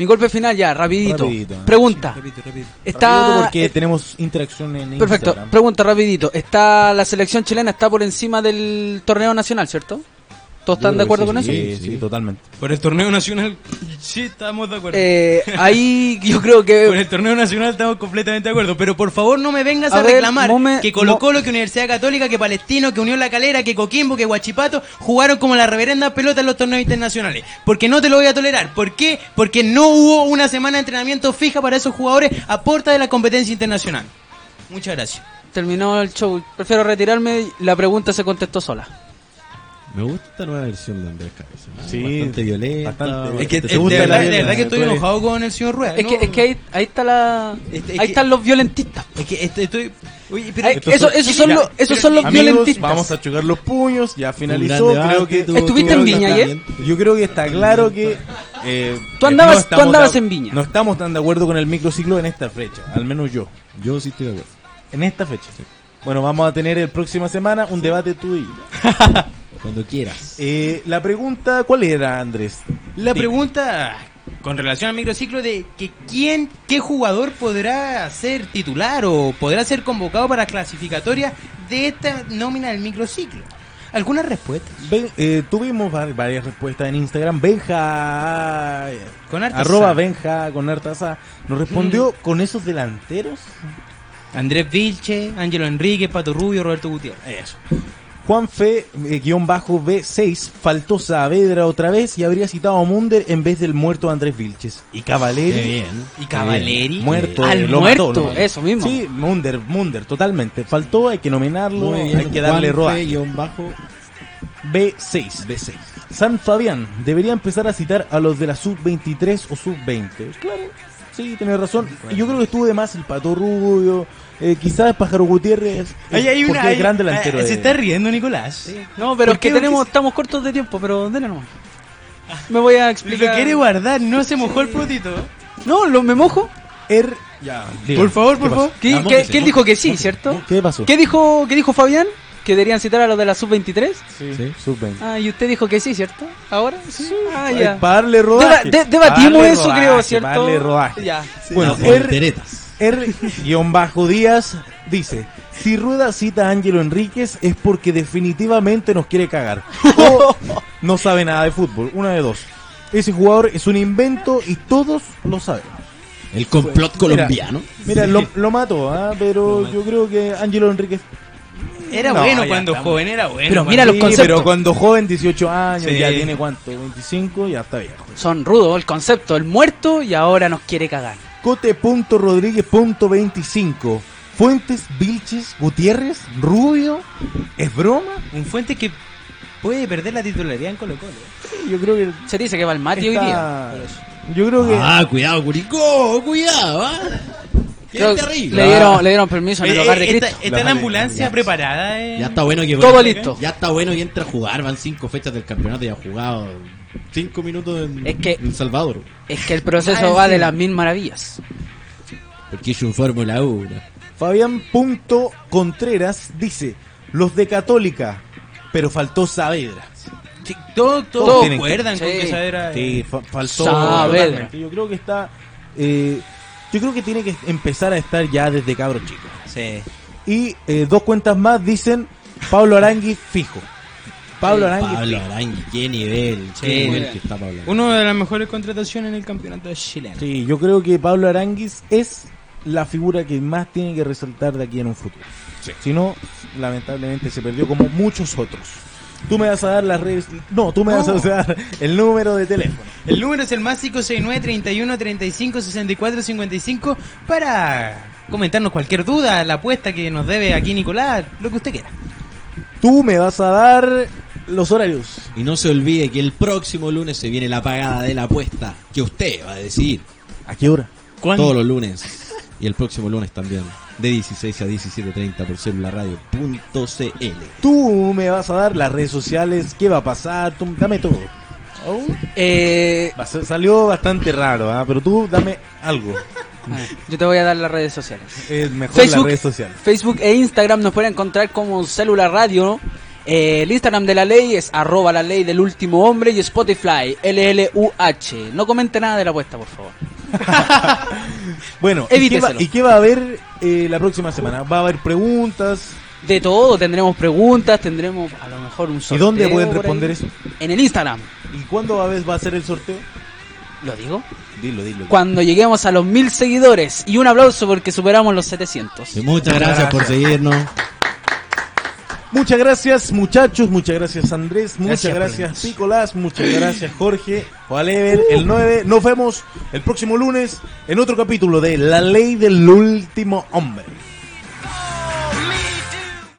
Mi golpe final ya, rapidito. Rapidito. Pregunta. Repito, repito. Rapidito Está porque eh, tenemos interacción en perfecto. Instagram. Pregunta rapidito. Está la selección chilena está por encima del torneo nacional, ¿cierto? ¿Todos están de acuerdo con sí, eso? Sí, sí, totalmente. Por el torneo nacional, sí, estamos de acuerdo. Eh, ahí yo creo Con que el torneo nacional estamos completamente de acuerdo. Pero por favor no me vengas a, A ver, reclamar que Colo Colo, que Universidad Católica, que Palestino, que Unión La Calera, que Coquimbo, que Guachipato jugaron como la reverenda pelota en los torneos internacionales. Porque no te lo voy a tolerar. ¿Por qué? Porque no hubo una semana de entrenamiento fija para esos jugadores a puerta de la competencia internacional. Muchas gracias. terminó el show. Prefiero retirarme. y La pregunta se contestó sola. Me gusta esta nueva versión de Andrés Cabeza. ¿no? Sí, bastante violenta. bastante- Es que ¿Te de, gusta verdad, de verdad que estoy Tú enojado con el señor Rueda. Es que, no- es que ahí, ahí está la. Este- es ahí que- están los violentistas. es que este- estoy... Oye, pero... Ay, Estos eso, son- esos son Mira, los, esos son los Amigos, violentistas. vamos a chocar los puños, ya finalizó, creo debate, que tú- ¿Estuviste tú- en Viña ayer? yo creo que está claro que eh, Tú andabas- tú estamos andabas de- en Viña. No estamos tan de acuerdo con el microciclo en esta fecha, al menos yo. Yo sí estoy de acuerdo. En esta fecha. Bueno, vamos a tener el próxima semana un debate tú y yo. Cuando quieras. Eh, la pregunta, ¿cuál era, Andrés? La pregunta con relación al microciclo de que quién, qué jugador podrá ser titular o podrá ser convocado para clasificatoria de esta nómina del microciclo. ¿Algunas respuestas? Eh, tuvimos var- varias respuestas en Instagram. Benja, Con harta arroba. Benja con harta sa, nos respondió con esos delanteros. Andrés Vilche, Ángelo Enrique, Pato Rubio, Roberto Gutiérrez. Eso. Juan Fe, eh, guion bajo B6, faltó Saavedra otra vez y habría citado a Munder en vez del muerto Andrés Vilches. Y Cavaleri, Qué bien. Y Cavaleri. muerto. Al lo muerto, mató, lo mató. eso mismo. Sí, Munder, Munder, totalmente. Faltó, hay que nominarlo, bien. hay que darle bajo B6. B6. San Fabián debería empezar a citar a los de la sub-23 o sub-20. Claro, sí, tenés razón. Yo creo que estuvo de más el Pato Rubio, eh, quizás Pájaro Gutiérrez, eh, Ahí hay porque una, es gran ahí- delantero. ah, de- Se está riendo Nicolás. No, pero ¿Por es que tenemos, ¿Por qué estamos cortos de tiempo, pero denle nomás. Me voy a Lo explicar. quiere guardar, no se mojó el potito. No, lo, me mojo. Er- ya. Por favor, ¿Qué por favor. ¿Qué, Vamos, qué- dijo que sí, ¿cierto? ¿Qué pasó? ¿Qué dijo, ¿Qué dijo Fabián? ¿Que deberían citar a los de la sub-23? Sí, Sí. sub-20. Ah, y usted dijo que sí, ¿cierto? ¿Ahora? Sí. Ah, ya. para darle rodaje. Deba- de- debatimos Para darle eso, rodaje, creo, ¿cierto? para darle rodaje. Ya. Bueno, Las Er- volteretas. R-Díaz dice, si Rueda cita a Ángelo Enríquez es porque definitivamente nos quiere cagar. O no sabe nada de fútbol, una de dos. Ese jugador es un invento y todos lo sabemos. El complot colombiano. Mira, lo, lo mató, ¿ah? pero yo creo que Ángelo Enríquez... Era No, bueno ya cuando estamos. joven, era bueno. Pero mira los Sí, conceptos. pero cuando joven, 18 años, Sí. ya tiene cuánto, 25, ya está viejo. Son rudos el concepto, el muerto y ahora nos quiere cagar. Cote.rodríguez.25 Fuentes, Vilches, Gutiérrez, Rubio, ¿es broma? Un fuente que puede perder la titularidad en Colo Colo. Yo creo que Se dice que va al Mati hoy día. está... Yo creo que... Ah, cuidado, Curicó, cuidado, ¿ah? Creo- le, dieron, le dieron permiso en el Oye, hogar de Cristo. está la La- ambulancia ya. preparada. eh. Ya está bueno que Todo listo. Ya está bueno y entra a jugar. Van cinco fechas del campeonato y ha jugado cinco minutos en, Es que- en Salvador. Es que el proceso Ah, va sí. de las mil maravillas. Porque es un Fórmula 1. Fabián Punto Contreras dice, los de Católica, pero faltó Saavedra. Sí, todos Todos todos tienen que- acuerdan con Sí. que Saavedra... Sí, fa- faltó Saavedra. Yo creo que está... eh, yo creo que tiene que empezar a estar ya desde cabro chico. Sí. Y eh, dos cuentas más dicen Pablo Arangui fijo. Pablo Arangui Pablo. Arangui, qué nivel. Sí, qué nivel que está Pablo Arangui. Uno de las mejores contrataciones en el campeonato chileno. Sí, yo creo que Pablo Aranguis es la figura que más tiene que resaltar de aquí en un futuro. Si no, lamentablemente se perdió como muchos otros. Tú me vas a dar las redes... No, tú me vas a dar el número de teléfono. El número es el más 569 31 35 64 55 para comentarnos cualquier duda, la apuesta que nos debe aquí Nicolás, lo que usted quiera. Tú me vas a dar los horarios. Y no se olvide que el próximo lunes se viene la pagada de la apuesta que usted va a decidir. ¿A qué hora? Todos los lunes. Y el próximo lunes también. De 16 a 17.30 por celularradio.cl. Tú me vas a dar las redes sociales. ¿Qué va a pasar? Tú, dame todo. Eh, a ser- Salió bastante raro, ¿ah? pero tú dame algo. yo te voy a dar las redes sociales. Es mejor Facebook. las redes sociales. Facebook e Instagram nos pueden encontrar como Célula Radio. Eh, el Instagram de la ley es arroba la ley del último hombre y Spotify, LLUH. No comente nada de la apuesta, por favor. Bueno, ¿y qué, va, y qué va a haber eh, la próxima semana? ¿Va a haber preguntas? De todo, tendremos preguntas, tendremos a lo mejor un ¿Y sorteo. dónde pueden responder eso? En el Instagram. ¿Y cuándo va a, va a ser el sorteo? ¿Lo digo? Dilo, dilo. Cuando lleguemos a los mil seguidores. Y un aplauso porque superamos los 700. Y muchas gracias por seguirnos. Muchas gracias muchachos, muchas gracias Andrés, muchas Gracias, gracias. Picolás, muchas gracias Jorge, Walever, el 9. Nos vemos el próximo lunes en otro capítulo de La Ley del Último Hombre.